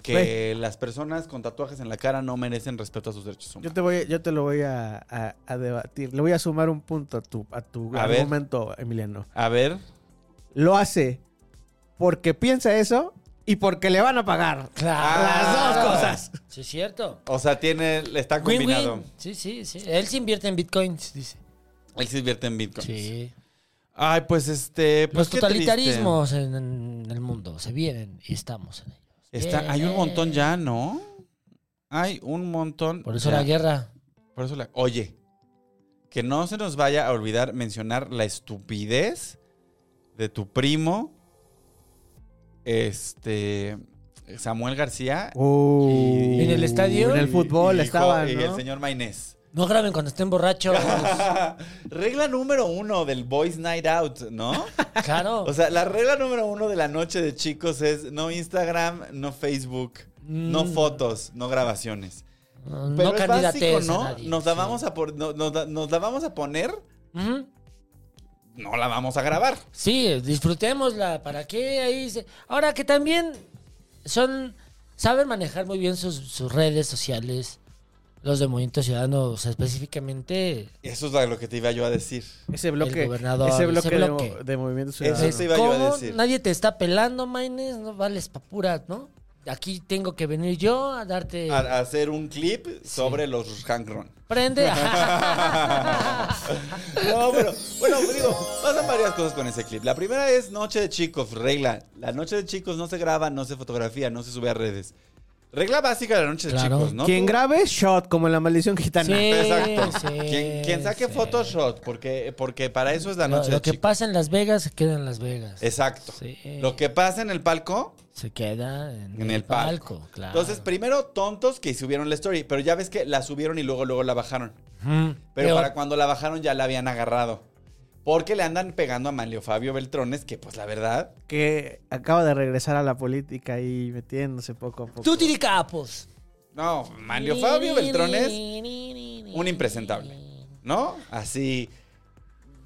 que las personas con tatuajes en la cara no merecen respeto a sus derechos Yo humanos. te voy, yo te lo voy a, a- a debatir. Le voy a sumar un punto a tu, a tu A ver. argumento, Emiliano. A ver. Lo hace porque piensa eso y porque le van a pagar. Claro. Las dos cosas. Sí, es cierto. O sea, tiene, está combinado. Win-win. Sí, sí, sí. Él se invierte en bitcoins, dice. Él se invierte en Bitcoin. Sí. Ay, pues este. Pues Los qué totalitarismos en, en el mundo se vienen y estamos en ellos. Está, hay un montón ya, ¿no? Hay un montón. Por eso ya. la guerra. Por eso la. Oye, que no se nos vaya a olvidar mencionar la estupidez de tu primo, este. Samuel García. Uh, ¿En el estadio? En el fútbol y- y estaban, Y ¿no? el señor Mainés. No graben cuando estén borrachos. regla número uno del Boys Night Out, ¿no? claro. O sea, la regla número uno de la noche de chicos es no Instagram, no Facebook, no Mm. fotos, no grabaciones. no Pero es básico, ¿no? a nadie. nos, la sí. vamos a por- no- nos, la- nos la vamos a poner. No la vamos a grabar. Sí, disfrutémosla. ¿Para qué ahí? se- Ahora que también son. Saben manejar muy bien sus, sus redes sociales. Los de Movimiento Ciudadano, o sea, específicamente. Eso es lo que te iba yo a decir. Ese bloque, gobernador, ese ese bloque, de Movimiento Eso Ciudadano. sí iba yo a ¿Cómo decir. nadie te está pelando, Maines? No vales pa' pura, ¿no? Aquí tengo que venir yo a darte. A, a hacer un clip sobre los Hank Ron. Prende. No, pero bueno, digo, pasan varias cosas con ese clip. La primera es Noche de Chicos, regla. La Noche de Chicos no se graba, no se fotografía, no se sube a redes. Regla básica de la Noche de. Chicos, ¿no? Quien grabe, shot, como en la maldición gitana. Sí. Exacto. sí, quien, quien saque sí. Photoshop, porque, porque para eso es la lo, Noche lo de que Chicos. pasa en Las Vegas se queda en Las Vegas. Exacto. Sí. Lo que pasa en el palco, Se queda en, en el palco. claro. Entonces, primero, tontos que subieron la story, pero ya ves que la subieron y luego, luego la bajaron. Pero Peor. para cuando la bajaron ya la habían agarrado. Porque le andan pegando a Manlio Fabio Beltrones, que pues la verdad, Que acaba de regresar a la política y metiéndose poco a poco. Tú tiricapos. no, Manlio Fabio Beltrones, un impresentable, ¿no? Así,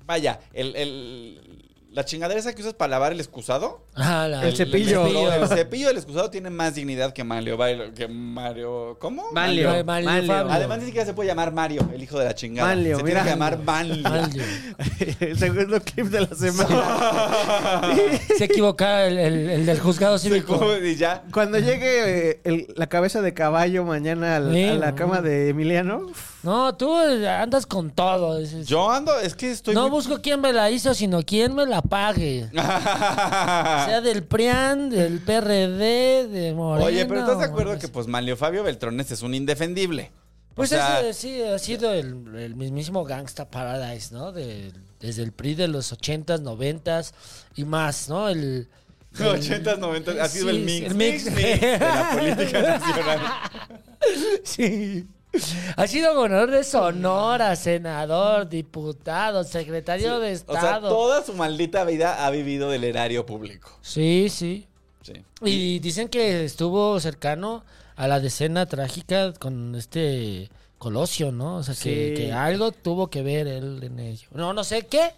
vaya, el, el- la chingadera esa que usas para lavar el excusado. Ah, la- El cepillo. El, el cepillo del excusado tiene más dignidad que Manlio, Bailo- que Mario, ¿cómo? Manlio. Manlio, Manlio Manlio. Fabio. Además ni siquiera se puede llamar Mario, el hijo de la chingada. Manlio, se mira. tiene que llamar Manlio. Manlio. el segundo clip de la semana. Se equivocaba el, el- el del juzgado cívico. y ya. Cuando llegue eh, el- la cabeza de caballo mañana al- Sí, a la no. cama de Emiliano, No, tú andas con todo. Yo ando, es que estoy no muy- busco quién me la hizo, sino quién me la pague. Sea del PRIAN, del PRD, de Morena. Oye, pero ¿estás de acuerdo que pues Manlio Fabio Beltrones es un indefendible? Pues o sea, ese sí, ha sido el, el mismísimo Gangsta Paradise, ¿no? De- desde el PRI de los 80s, 90s y más, ¿no? El... el- 80s, 90s, ha sido Sí, el mix, el mix, mix. mix de la política nacional. Sí. Ha sido gobernador de Sonora, senador, diputado, secretario de O sea, Estado. toda su maldita vida ha vivido del erario público. Sí, sí. Sí. Y dicen que estuvo cercano a la decena trágica con este Colosio, ¿no? O sea, que, algo tuvo que ver él en ello. No, no sé qué,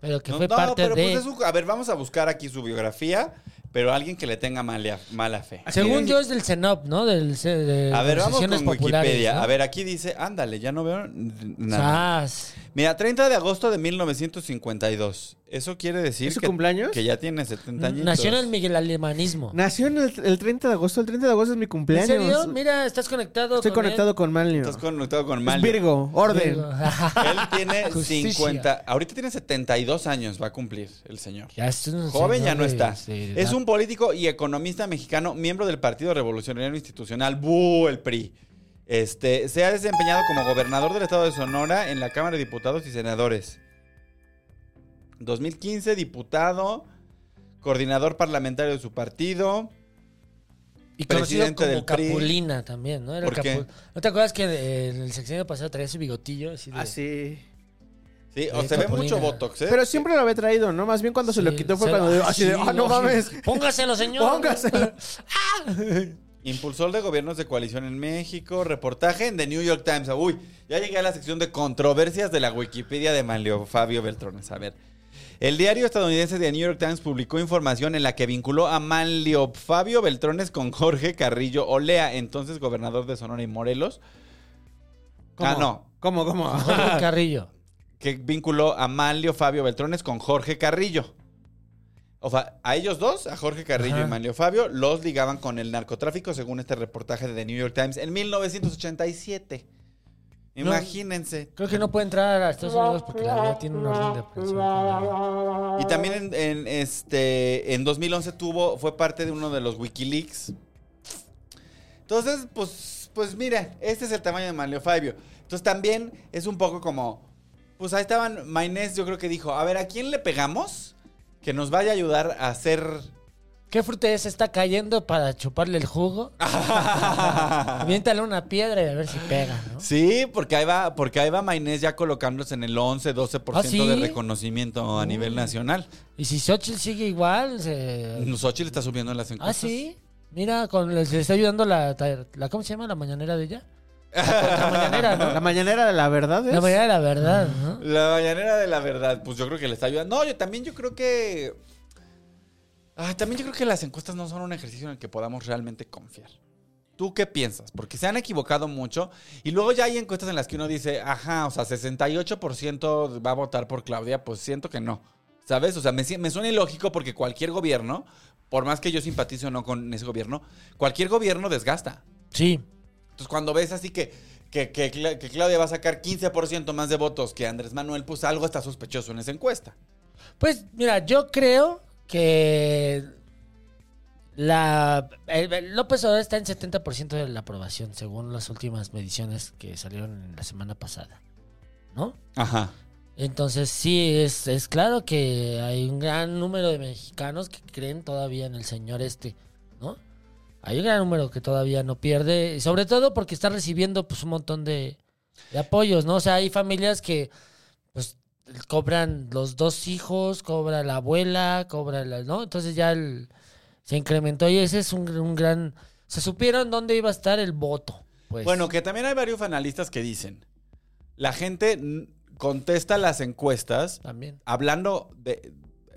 pero que No, fue no, parte pero de... pues es su- a ver, vamos a buscar aquí su biografía, pero alguien que le tenga mala, mala fe. Según yo es del CENOP, ¿no? Del, de A ver, vamos con Wikipedia. ¿no? A ver, aquí dice, ándale, ya no veo nada. Sas. Mira, 30 de agosto de 1952. Eso quiere decir ¿Es su que, cumpleaños? que ya tiene 70 años. Nació en el Miguel Alemanismo. Nació en el, el 30 de agosto. El 30 de agosto es mi ¿En cumpleaños. serio? Mira, estás conectado Estoy con él. conectado con Manlio. Estás conectado con Es Manlio. Virgo, orden. Él tiene Justicia. 50, ahorita tiene 72 años, va a cumplir el señor. Ya es un Joven ya no de- está. de Es un político y economista mexicano, miembro del Partido Revolucionario Institucional, ¡bu! el PRI. Este, se ha desempeñado como gobernador del estado de Sonora en la Cámara de Diputados y Senadores. 2015, diputado, coordinador parlamentario de su partido. Y conocido presidente como del PRI. Capulina también, ¿no? Era ¿Por qué? Capu- ¿No te acuerdas que en el sexenio pasado traía su bigotillo? Así de... Ah, sí. Sí, o se ve mucho Botox, ¿eh? Pero siempre lo había traído, ¿no? Más bien cuando se lo quitó fue cuando... ah, así de, sí, ah, no mames. Póngaselo, señor. Póngaselo. Impulsor de gobiernos de coalición en México. Reportaje en The New York Times. Uy, ya llegué a la sección de controversias de la Wikipedia de Manlio Fabio Beltrones. A ver. El diario estadounidense The New York Times publicó información en la que vinculó a Manlio Fabio Beltrones con Jorge Carrillo Olea, entonces gobernador de Sonora y Morelos. Ah, no. ¿Cómo, cómo? Jorge Carrillo. Que vinculó a Manlio Fabio Beltrones con Jorge Carrillo. O sea, a ellos dos, a Jorge Carrillo Ajá. y Manlio Fabio, los ligaban con el narcotráfico, según este reportaje de The New York Times, en 1987. No. Imagínense. Creo que no puede entrar a Estados Unidos porque la verdad tiene un orden de aprehensión. Y también en, en, este, en 2011 tuvo, fue parte de uno de los Wikileaks. Entonces, pues, pues mira, este es el tamaño de Manlio Fabio. Entonces también es un poco como, pues ahí estaban, Maynés yo creo que dijo, a ver, ¿a quién le pegamos que nos vaya a ayudar a hacer... ¿Qué fruta es? ¿Está cayendo para chuparle el jugo? Aviéntale una piedra y a ver si pega, ¿no? Sí, porque ahí va, porque ahí va Maynés ya colocándose en el 11, 12% ¿Ah, sí? de reconocimiento a nivel nacional. Y si Xochitl sigue igual, se... Xochitl está subiendo en las Ah, encuestas. sí. Mira, con, le, le está ayudando la, la... ¿Cómo se llama? ¿La mañanera de ella? La mañanera, ¿no? La mañanera de la verdad es... La mañana de la verdad, ¿no? La mañanera de la verdad, pues yo creo que le está ayudando. No, yo también yo creo que. Ay, también yo creo que las encuestas no son un ejercicio en el que podamos realmente confiar. ¿Tú qué piensas? Porque se han equivocado mucho y luego ya hay encuestas en las que uno dice, ajá, o sea, 68% va a votar por Claudia, pues siento que no. ¿Sabes? O sea, me, me suena ilógico porque cualquier gobierno, por más que yo simpatice o no con ese gobierno, cualquier gobierno desgasta. Sí. Entonces, cuando ves así que, que, que Claudia va a sacar 15% más de votos que Andrés Manuel, pues algo está sospechoso en esa encuesta. Pues mira, yo creo que la el- López Obrador está en 70% de la aprobación, según las últimas mediciones que salieron en la semana pasada. ¿No? Ajá. Entonces sí, es, es claro que hay un gran número de mexicanos que creen todavía en el señor este, ¿no? Hay un gran número que todavía no pierde, y sobre todo porque está recibiendo pues un montón de, de apoyos, ¿no? O sea, hay familias que cobran los dos hijos, cobra la abuela, cobra la, ¿no? Entonces ya el- se incrementó y ese es un, un gran... Se supieron dónde iba a estar el voto. Pues. Bueno, que también hay varios analistas que dicen, la gente contesta las encuestas También. hablando de,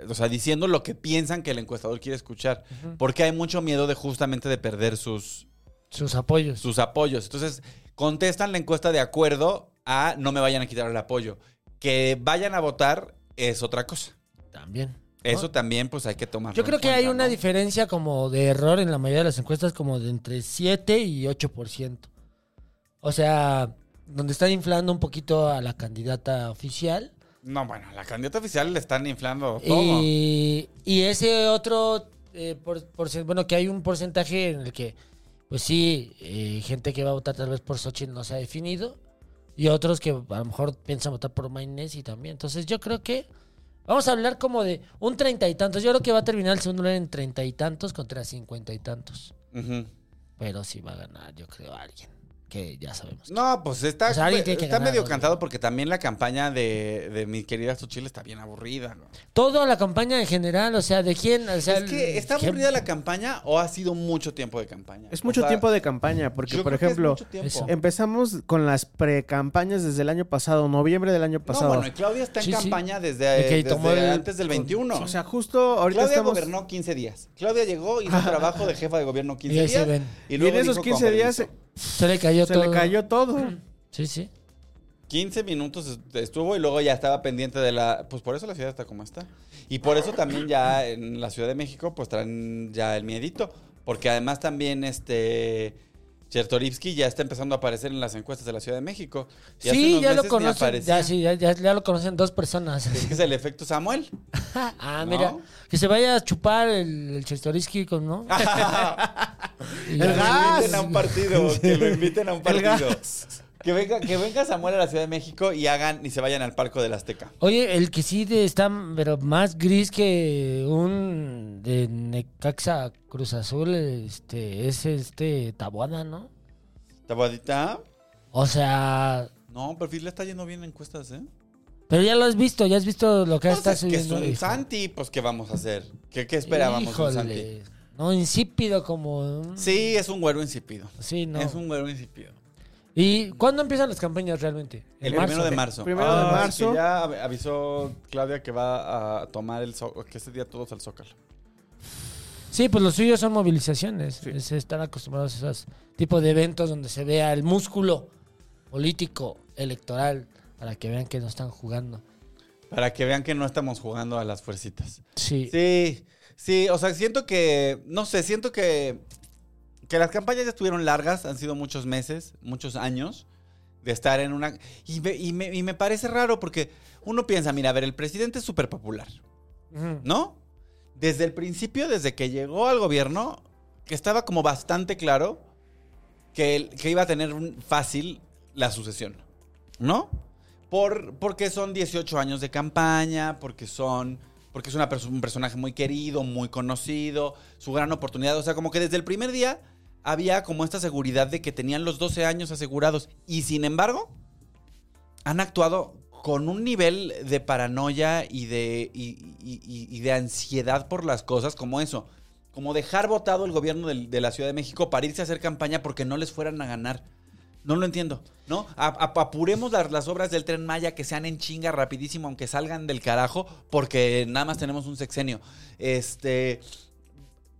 o sea, diciendo lo que piensan que el encuestador quiere escuchar, porque hay mucho miedo de justamente de perder sus, Sus apoyos. sus apoyos. Entonces, contestan la encuesta de acuerdo a no me vayan a quitar el apoyo. Que vayan a votar es otra cosa. También. Eso también, pues hay que tomarlo. Yo creo que hay una diferencia como de error en la mayoría de las encuestas como de entre 7 y 8%. O sea, donde están inflando un poquito a la candidata oficial. No, bueno, la candidata oficial le están inflando todo. Y, y ese otro, eh, por, bueno, que hay un porcentaje en el que, pues sí, eh, gente que va a votar tal vez por Xochitl no se ha definido. Y otros que a lo mejor piensan votar por Maynesi también. Entonces yo creo que vamos a hablar como de un treinta y tantos. Yo creo que va a terminar el segundo lugar en treinta y tantos contra cincuenta y tantos. Pero sí va a ganar, yo creo, alguien. Que ya sabemos. No, pues está, O sea, está ganar, medio ¿no? cantado porque también la campaña de, de mi querida Xochitl está bien aburrida. ¿no? Toda la campaña en general, o sea, ¿de quién? O sea, es que está ¿quién- aburrida la campaña o ha sido mucho tiempo de campaña. Es O mucho sea, tiempo de campaña, porque, por ejemplo, empezamos con las precampañas desde el año pasado, noviembre del año No, pasado. bueno, y Claudia está en Sí, sí. campaña desde, De que desde tomó el- antes del 21. o sea, justo ahorita Claudia estamos... gobernó 15 días. Claudia llegó, hizo trabajo de jefa de gobierno 15 Y ahí se días. Y Y luego en esos dijo 15 con días permiso. Se, Se le cayó se todo. le cayó todo. Sí, sí. 15 minutos est- estuvo y luego ya estaba pendiente de la... Pues por eso la ciudad está como está. Y por eso también ya en la Ciudad de México pues traen ya el miedito. Porque además también este... Chertorivsky ya está empezando a aparecer en las encuestas de la Ciudad de México. Y Sí, ya lo conocen. Ya, sí, ya, ya- ya lo conocen dos personas. Es que es el efecto Samuel. ah, ¿No? mira. Que se vaya a chupar el, el Chertorisky con, ¿no? El ya- Que gas. lo inviten a un partido. Que lo inviten a un partido. Que venga, que venga Samuel a la Ciudad de México y hagan y se vayan al Parco del Azteca. Oye, el que sí de- está pero más gris que un de Necaxa Cruz Azul este, es este Tabuada, ¿no? ¿Tabuadita? O sea, No, perfil le está yendo bien en encuestas, ¿eh? pero ya lo has visto, ya has visto lo que está es que es subiendo. un hijo. Santi, pues ¿qué vamos a hacer? ¿Qué, qué esperábamos de un Santi? Híjole. No, insípido como... Sí, es un güero insípido. Sí, no. Es un güero insípido. ¿Y cuándo empiezan las campañas realmente? El ¿En primero de marzo. Primero de Ah, marzo. que ya av- avisó Claudia que va a tomar el Zó- que ese día todos al Zócalo. Sí, pues los suyos son movilizaciones. Es estar acostumbrados a esos tipos de eventos donde se vea el músculo político, electoral, para que vean que no están jugando. Para que vean que no estamos jugando a las fuercitas. Sí. Sí, sí, o sea, siento que, no sé, siento que, que las campañas ya estuvieron largas, han sido muchos meses, muchos años de estar en una... Y me, y me- y me parece raro porque uno piensa, mira, a ver, el presidente es súper popular. ¿no? Desde el principio, desde que llegó al gobierno, que estaba como bastante claro que, él- que iba a tener fácil la sucesión, ¿no? Por, porque son 18 años de campaña, porque son... Porque es una perso- un personaje muy querido, muy conocido, su gran oportunidad. O sea, como que desde el primer día había como esta seguridad de que tenían los 12 años asegurados. Y sin embargo, han actuado con un nivel de paranoia y de, y, de ansiedad por las cosas como eso. Como dejar votado el gobierno de, la Ciudad de México para irse a hacer campaña porque no les fueran a ganar. No lo entiendo, ¿no? Apuremos las, las obras del Tren Maya que sean en chinga rapidísimo, aunque salgan del carajo, porque nada más tenemos un sexenio. Este.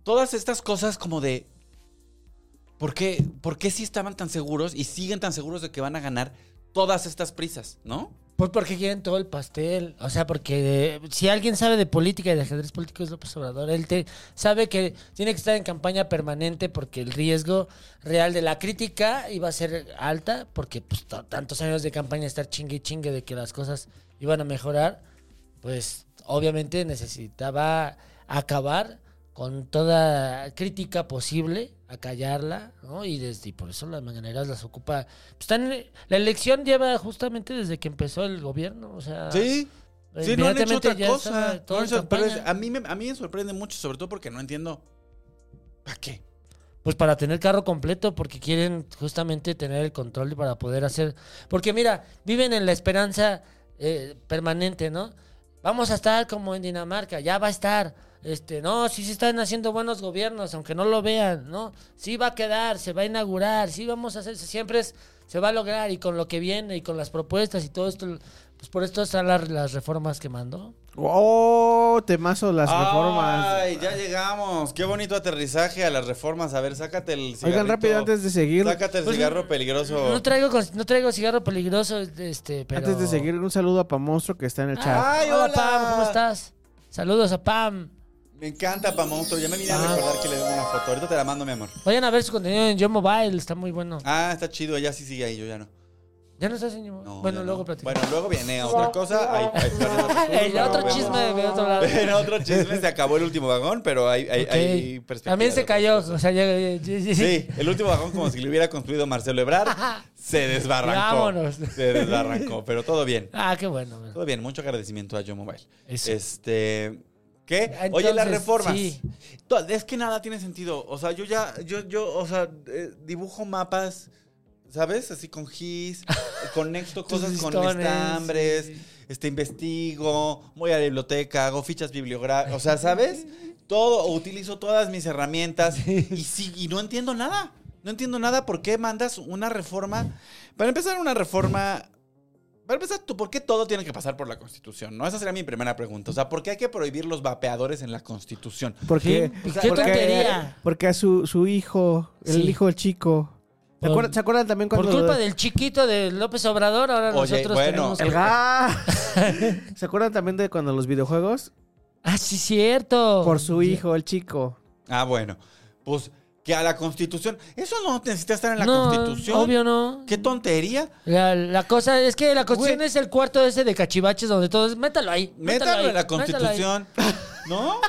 Todas estas cosas como de. ¿Por qué, ¿Por qué sí estaban tan seguros y siguen tan seguros de que van a ganar todas estas prisas, no? Pues porque quieren todo el pastel. O sea, porque si alguien sabe de política y de ajedrez político es López Obrador. Él sabe que tiene que estar en campaña permanente porque el riesgo real de la crítica iba a ser alta. Porque pues, tantos años de campaña estar chingue y chingue de que las cosas iban a mejorar. Pues obviamente necesitaba acabar con toda crítica posible, acallarla, ¿no? Y, desde, y por eso las mañaneras las ocupa. pues, están, la elección lleva justamente desde que empezó el gobierno, o sea. Sí. Sí, no han hecho otra cosa. No a, mí me, a mí me sorprende mucho, sobre todo porque no entiendo. ¿Para qué? Pues para tener carro completo, porque quieren justamente tener el control para poder hacer. Porque mira, viven en la esperanza eh, permanente, ¿no? Vamos a estar como en Dinamarca, ya va a estar. Este, no, sí se están haciendo buenos gobiernos, aunque no lo vean, ¿no? Sí va a quedar, se va a inaugurar, sí vamos a hacer, siempre es, se va a lograr y con lo que viene y con las propuestas y todo esto, pues por esto están las, las reformas que mandó. Oh, temazo las reformas. Ay, ya llegamos. Qué bonito aterrizaje a las reformas. A ver, sácate el cigarrito. Oigan, rápido, antes de seguir, Sácate el Pues, cigarro peligroso. No traigo, no traigo cigarro peligroso, este, pero... antes de seguir, un saludo a Pamonstro que está en el chat. Ay, hola, hola. Pam, ¿cómo estás? Saludos a Pam. Me encanta, Pamonstro. Ya me vine a Ah. recordar que le doy una foto. Ahorita te la mando, mi amor. Vayan a ver su contenido en Yo Mobile, está muy bueno. Ah, está chido. Ella sí sigue ahí, yo ya no. ¿Ya no estás en Yo Mobile? No, bueno, ya luego no. platicamos. Bueno, luego viene otra cosa. Ahí, ahí El otro chisme de otro lado. En otro chisme se acabó el último vagón, pero hay, hay, Ok. hay perspectiva También de se otras cayó, cosas. o sea, ya, ya- ya- ya- Sí, el último vagón como si lo hubiera construido Marcelo Ebrard, se desbarrancó. Vámonos. Se desbarrancó, pero todo bien. Ah, qué bueno. bueno. Todo bien, mucho agradecimiento a Yo Mobile. Eso. Este, ¿qué? Entonces, Oye, las reformas. sí. Es que nada tiene sentido. O sea, yo ya, yo, yo, o sea, eh, dibujo mapas ¿sabes? Así con GIS, conecto cosas con estambres, sí. este, investigo, voy a la biblioteca, hago fichas bibliográficas, o sea, ¿sabes? Todo, utilizo todas mis herramientas y sí, y no entiendo nada. No entiendo nada por qué mandas una reforma. Para empezar, una reforma. Para empezar, ¿tú por qué todo tiene que pasar por la Constitución? ¿No? Esa sería mi primera pregunta. O sea, ¿por qué hay que prohibir los vapeadores en la Constitución? Porque, Sí, qué porque, tontería. porque a su, su hijo, el Sí. hijo del chico. ¿Se, Por- acuerdan, se acuerdan también Por cuando... culpa del chiquito de López Obrador, ahora Oye, nosotros bueno, tenemos... El ¿Se acuerdan también de cuando los videojuegos? Ah, sí, cierto. Por su hijo, el chico. Ah, bueno. Pues que a la Constitución. Eso no necesita estar en la no, Constitución. obvio no. Qué tontería. La, la cosa es que la Constitución Güey. es el cuarto ese de cachivaches donde todos... Métalo ahí. Métalo ahí, en la. Constitución. ¿No?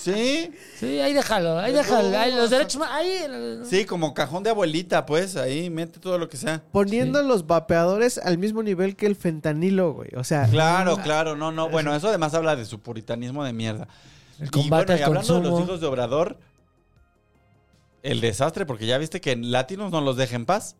Sí. Sí, ahí déjalo, ahí déjalo. Ahí, los derechos... Ahí... Sí, como cajón de abuelita, pues. Ahí mete todo lo que sea. Poniendo los vapeadores al mismo nivel que el fentanilo, güey. O sea, Claro, claro, no, no. Bueno, eso además habla de su puritanismo de mierda. El y combate bueno, y al hablando de los consumo. hijos de Obrador, el desastre, porque ya viste que en Latinos no los deja en paz.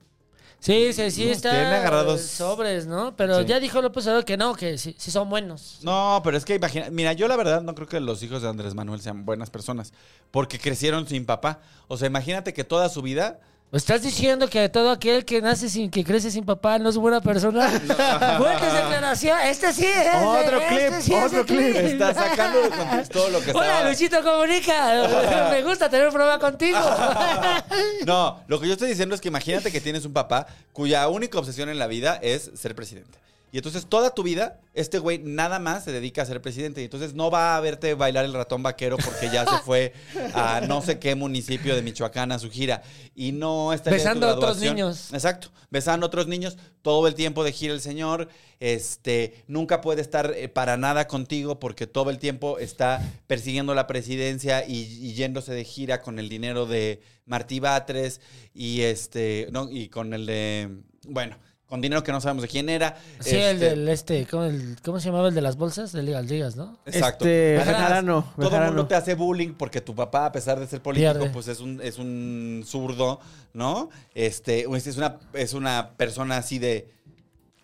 Sí, sí, sí, Nos está tiene agarrados. sobres, ¿no? Pero Sí. ya dijo López Obrador que no, que sí, sí son buenos. No, pero es que imagina, mira, yo la verdad no creo que los hijos de Andrés Manuel sean buenas personas, porque crecieron sin papá. O sea, imagínate que toda su vida ¿Estás diciendo que todo aquel que nace sin, que crece sin papá no es buena persona? Fuertes declaración. Este sí es. Otro este clip, sí otro el clip. está sacando de contexto lo que Hola, estaba. Luisito Comunica. Me gusta tener un programa contigo. No, lo que yo estoy diciendo es que imagínate que tienes un papá cuya única obsesión en la vida es ser presidente. Y entonces toda tu vida, este güey nada más se dedica a ser presidente. Y entonces no va a verte bailar el ratón vaquero porque ya se fue a no sé qué municipio de Michoacán a su gira. Y no está Besando a otros niños. Exacto, besando a otros niños todo el tiempo de gira el señor. Este, nunca puede estar eh, para nada contigo porque todo el tiempo está persiguiendo la presidencia y, y yéndose de gira con el dinero de Martí Batres y este, no, y con el de, bueno, con dinero que no sabemos de quién era. Sí, el Este, del este, ¿cómo, el- cómo se llamaba el de las bolsas? De Ligas, Ligas, ¿no? Exacto. Este, Además, Bejarano, Todo el Bejarano. mundo te hace bullying porque tu papá, a pesar de ser político, Pierde. pues es un, es un zurdo, ¿no? Este, o es una, es una persona así de.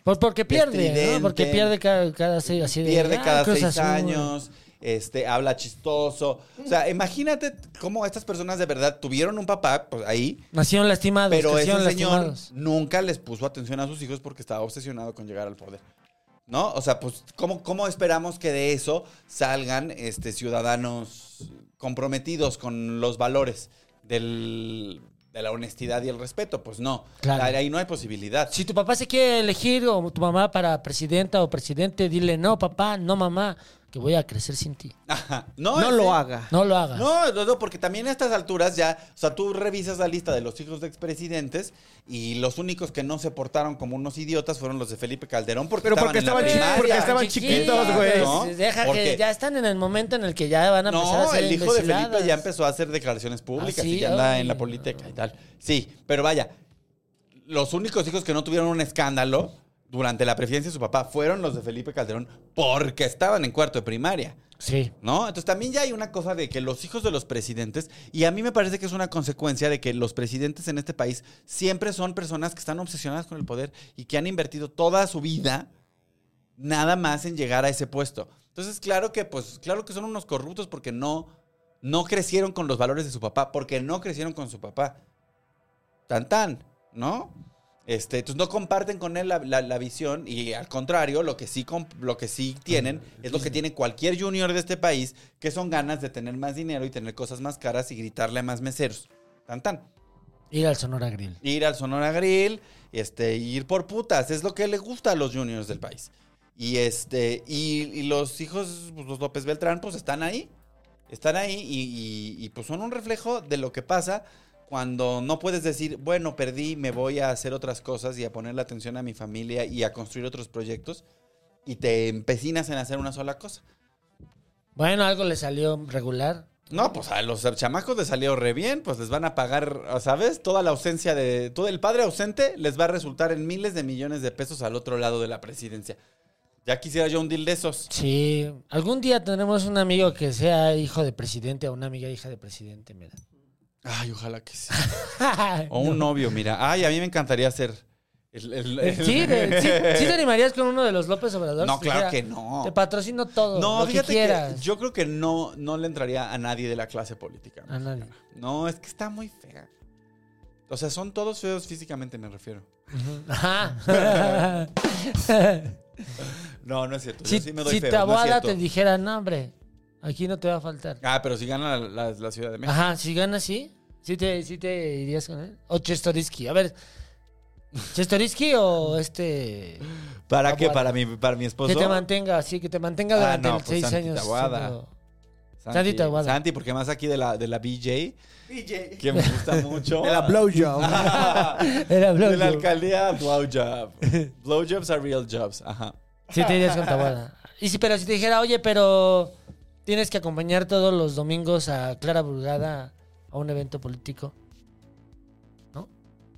Por- porque pierde. Porque pierde cada, cada seis, así de... pierde ah, cada seis Azul. años, este, habla chistoso. O sea, imagínate cómo estas personas de verdad tuvieron un papá pues, ahí, Nacieron lastimados, pero ese crecieron señor lastimados. nunca les puso atención a sus hijos porque estaba obsesionado con llegar al poder. ¿No? O sea, pues, ¿cómo, cómo esperamos que de eso salgan este, ciudadanos comprometidos con los valores del, de la honestidad y el respeto? Pues no. Claro. Ahí no hay posibilidad. Si tu papá se quiere elegir o tu mamá para presidenta o presidente, dile, no, papá, no, mamá, que voy a crecer sin ti. Ajá. No, no ese- lo haga. No lo hagas. No, no, no, porque también a estas alturas ya, o sea, tú revisas la lista de los hijos de expresidentes y los únicos que no se portaron como unos idiotas fueron los de Felipe Calderón porque Pero estaban porque en la estaban primaria. porque estaban chiquitos, güey. ¿no? Deja Porque- que ya están en el momento en el que ya van a empezar a No, hacer el hijo de Felipe ya empezó a hacer declaraciones públicas ¿Ah, sí? y ya anda Ay, en la no. política y tal. Sí, pero vaya, los únicos hijos que no tuvieron un escándalo durante la presidencia de su papá fueron los de Felipe Calderón porque estaban en cuarto de primaria. Sí. ¿No? Entonces también ya hay una cosa de que los hijos de los presidentes, y a mí me parece que es una consecuencia de que los presidentes en este país siempre son personas que están obsesionadas con el poder y que han invertido toda su vida nada más en llegar a ese puesto. Entonces, claro que, pues, claro que son unos corruptos porque no, no crecieron con los valores de su papá, porque no crecieron con su papá. Tan tan, ¿no? Este, entonces no comparten con él la, la- la visión y al contrario, lo que sí, lo que sí tienen es lo que tiene cualquier junior de este país, que son ganas de tener más dinero y tener cosas más caras y gritarle a más meseros. Tan tan. Ir al Sonora Grill. Ir al Sonora Grill, este, ir por putas, es lo que le gusta a los juniors del país. Y este, y, y los hijos, pues, los López Beltrán, pues están ahí. Están ahí y, y- y, pues son un reflejo de lo que pasa cuando no puedes decir, bueno, perdí, me voy a hacer otras cosas y a ponerle atención a mi familia y a construir otros proyectos y te empecinas en hacer una sola cosa. Bueno, algo le salió regular. No, pues a los chamacos les salió re bien, pues les van a pagar, ¿sabes? Toda la ausencia de. Todo el padre ausente les va a resultar en miles de millones de pesos al otro lado de la presidencia. Ya quisiera yo un deal de esos. Sí. Algún día tendremos un amigo que sea hijo de presidente o una amiga hija de presidente, mira. Ay, ojalá que sí. O un novio, mira. Ay, a mí me encantaría ser. el- el- el- Sí, de- sí, sí te animarías con uno de los López Obrador. No, claro dijera, que no. Te patrocino todo, No, lo que fíjate que, quieras. yo creo que no, no le entraría a nadie de la clase política. A nadie. No, es que está muy fea. O sea, son todos feos físicamente, me refiero. Ajá. No, no es cierto. Yo si sí me doy si feo, tu no abuela cierto. te dijera, no, hombre, aquí no te va a faltar. Ah, pero si gana la, la- la Ciudad de México. Ajá, si gana sí, sí te, sí te irías con él. O Chestorisky. A ver, ¿Chestorisky o este. ¿Para qué? ¿Para mi, para mi esposo? Que te mantenga, sí, que te mantenga Ah, durante no, el pues seis Santi años. Tabuada. siendo- Santi, Santi Tabuada. Santi, porque más aquí de la, de la BJ, que me gusta mucho. De la blowjob. Era de la blowjob. alcaldía, blowjob. Blowjobs are real jobs. Ajá. Sí, te irías con Tabuada. Y si, pero si te dijera, oye, pero tienes que acompañar todos los domingos a Clara Burgada a un evento político. ¿No?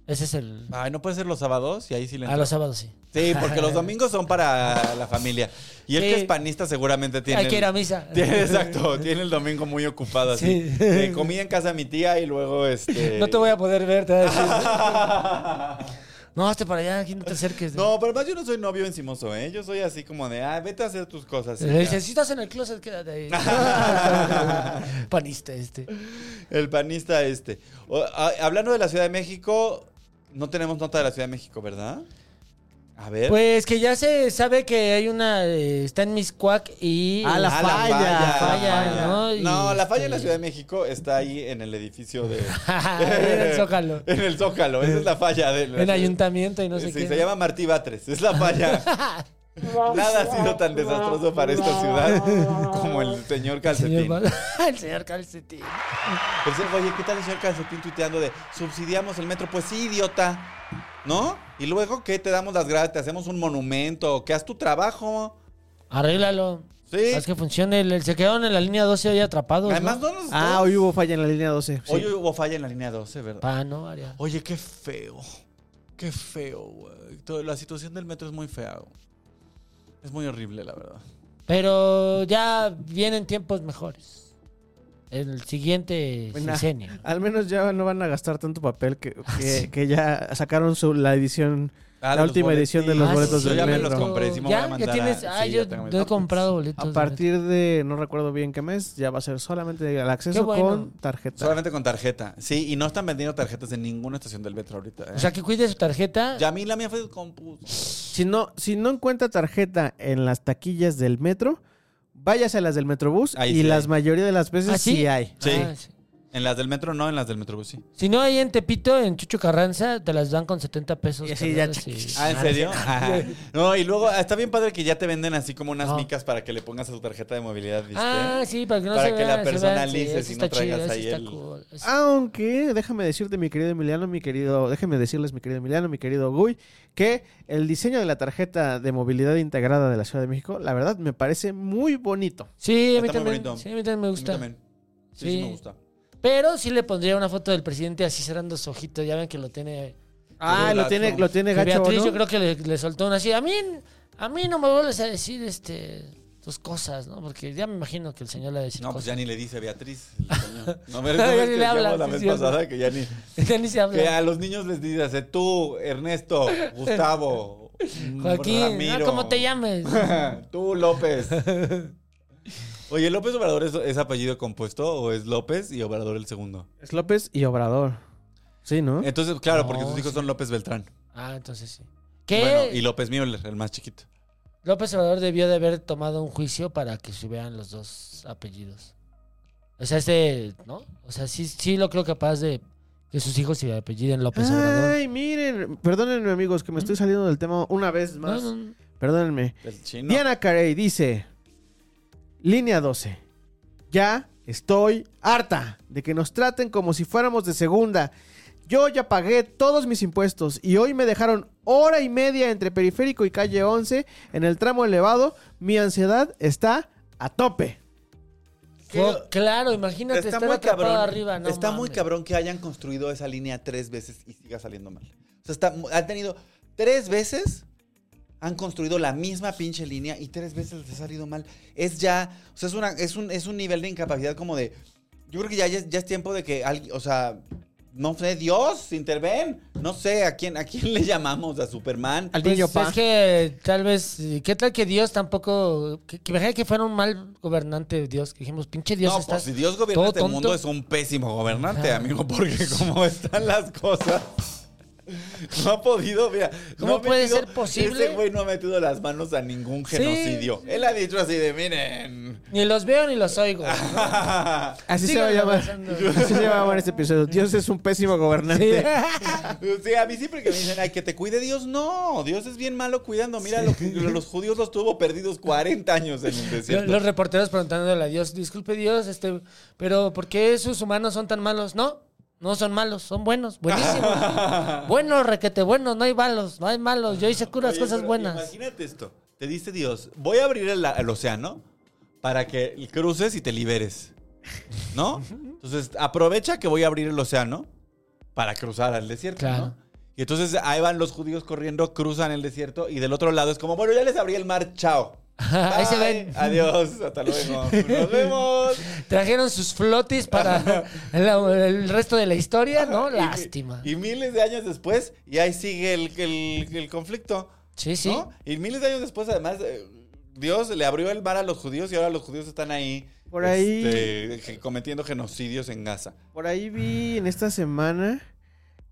Ese es el. Ay, ¿no puede ser los sábados? Y ahí sí le A entro. los sábados sí. Sí, porque los domingos son para la familia. Y el Sí. que es panista seguramente tiene... Hay que ir a misa. Tiene, exacto, tiene el domingo muy ocupado así. Sí. Eh, comí en casa de mi tía y luego este. No te voy a poder ver, te voy a decir. No, hazte para allá, aquí no te acerques. No, pero además yo no soy novio encimoso, ¿eh? Yo soy así como de, ah, vete a hacer tus cosas. Le ya. dices, si estás en el closet, quédate ahí. Panista este. El panista este. O- a- hablando de la Ciudad de México, no tenemos nota de la Ciudad de México, ¿verdad? A ver. Pues que ya se sabe que hay una. eh, está en Miscuac y. Ah, la Ah, falla. La falla, ¿no? Y No, la falla en la este- Ciudad de México está ahí en el edificio de... en el Zócalo. En el Zócalo, esa es la falla de la En ayuntamiento y no sé Sí, qué. se llama Martí Batres, es la falla. Nada ha sido tan desastroso para esta ciudad como el señor Señor Calcetín. Val- el señor Calcetín. Pues, oye, ¿qué tal el señor Calcetín tuiteando de subsidiamos el metro? Pues sí, idiota. ¿No? Y luego, ¿qué? Te damos las gracias, te hacemos un monumento, que haz tu trabajo. Arréglalo. Sí. Haz que funcione. El- Se quedaron en la línea 12 ahí atrapados. Además, ¿no? no nos. Ah, hoy hubo falla en la línea 12. sí. Hoy hubo falla en la línea 12, ¿verdad? Pa, no, varias. Oye, qué feo. Qué feo, güey. Todo- La situación del metro es muy fea. güey. Es muy horrible, la verdad. Pero ya vienen tiempos mejores. El siguiente sexenio. Al menos ya no van a gastar tanto papel que, que, que ya sacaron su, la edición. Ah, La de última edición de los boletos Yo del ya me los compré, sí me voy ¿Ya? a mandar ¿Ya tienes? Ah, sí, yo ya he comprado boletos. A de partir de, no recuerdo bien qué mes, ya va a ser solamente el acceso bueno. con tarjeta. Solamente con tarjeta. Sí, y no están vendiendo tarjetas en ninguna estación del metro ahorita. ¿eh? O sea, que cuide su tarjeta. ya a mí la mía fue con... Si no, si no encuentra tarjeta en las taquillas del metro, váyase a las del Metrobús Ahí y sí las hay. mayoría de las veces ¿Ah, sí? sí hay. Sí. Ah, sí. En las del metro no, en las del metrobús sí. Si no, ahí en Tepito, en Chucho Carranza, te las dan con 70 pesos. Y así ya cargadas y- Ah, ¿en serio? Ajá. No, y luego está bien padre que ya te venden así como unas No. micas para que le pongas a tu tarjeta de movilidad, ¿viste? Ah, sí, para que no Para se que la personalices sí, y no chido, traigas eso ahí está el- cool. Aunque, déjame decirte, mi querido Emiliano, mi querido, déjeme decirles, mi querido Emiliano, mi querido Guy, que el diseño de la tarjeta de movilidad integrada de la Ciudad de México, la verdad, me parece muy bonito. Sí, a mí también. Sí, a mí también me A mí gusta. también. Sí, sí, Sí. me gusta. Pero sí le pondría una foto del presidente así cerrando sus ojitos. Ya ven que lo tiene. Ah, lo tiene, lo tiene gacho, Beatriz, ¿no? yo creo que le, le soltó una así. A mí, a mí no me vuelves a decir este tus cosas, ¿no? Porque ya me imagino que el señor le va a decir No, pues ya ni le dice Beatriz. el señor. No, pero Ya no ves ni que le habla, la sí, vez cierto. pasada que ya ni... Ya ni se habla. Que a los niños les dice, hace tú, Ernesto, Gustavo, Joaquín, Ramiro. ah, ¿cómo te llames? tú, López. Oye, ¿López Obrador es, es apellido compuesto o es López y Obrador el segundo? Es López y Obrador. Sí, ¿no? Entonces, claro, No, porque sus hijos sí. son López Beltrán. Ah, entonces sí. ¿Qué? Bueno, y López Müller, el más chiquito. López Obrador debió de haber tomado un juicio para que se vean los dos apellidos. O sea, este, ¿no? O sea, sí, sí lo creo capaz de que sus hijos se apelliden López Obrador. Ay, miren, perdónenme amigos que me estoy saliendo del tema una vez No, más. no, no. Perdónenme. El chino. Diana Carey dice, línea 12, ya estoy harta de que nos traten como si fuéramos de segunda. Yo ya pagué todos mis impuestos y hoy me dejaron hora y media entre periférico y calle 11 en el tramo elevado. Mi ansiedad está a tope. Claro, imagínate estar atrapado arriba. No está muy cabrón que hayan construido esa línea tres veces y siga saliendo mal. O sea, está, han tenido tres veces, han construido la misma pinche línea y tres veces les ha salido mal. Es ya, o sea, es, una, es, un, es un nivel de incapacidad como de, Yo creo que ya, ya, ya es tiempo de que alguien, o sea, no sé, Dios, interven. No sé, ¿a quién, a quién le llamamos? ¿A Superman? Al Pues niño pa. es que tal vez, ¿qué tal que Dios tampoco, que, que imagina que fuera un mal gobernante Dios, que dijimos, pinche Dios, no, estás pues si Dios gobierna todo este tonto. mundo es un pésimo gobernante, amigo, porque como están las cosas. No ha podido, mira. ¿Cómo no ha puede metido- ser posible? Ese güey no ha metido las manos a ningún Sí. genocidio. Él ha dicho así de, miren. Ni los veo ni los oigo. Así se va a llamar. Así se va a llamar este episodio. Dios es un pésimo gobernante. Sí, a mí siempre que me dicen, ay, que te cuide Dios, no. Dios es bien malo cuidando. Mira, lo que- los judíos los tuvo perdidos 40 años en el Los, desierto. los reporteros preguntándole a Dios, disculpe Dios, este, pero ¿por qué esos humanos son tan malos? No, no son malos, son buenos, buenísimos. buenos, requete, buenos, no hay malos, no hay malos. Yo hice curas Oye, cosas buenas. Imagínate esto. Te dice Dios, voy a abrir el, el océano para que cruces y te liberes. ¿No? Entonces, aprovecha que voy a abrir el océano para cruzar al desierto, Claro. ¿no? Y entonces ahí van los judíos corriendo, cruzan el desierto y del otro lado es como, bueno, ya les abrí el mar, chao. Ahí se ven. Adiós, hasta luego. Nos vemos. Trajeron sus flotis para el, el resto de la historia, ¿no? Y- Lástima. Y, miles de años después, y ahí sigue el, el- el conflicto. Sí, sí. ¿no? Y miles de años después, además, eh, Dios le abrió el mar a los judíos y ahora los judíos están ahí. Por ahí- este, ge- cometiendo genocidios en Gaza. Por ahí vi en esta semana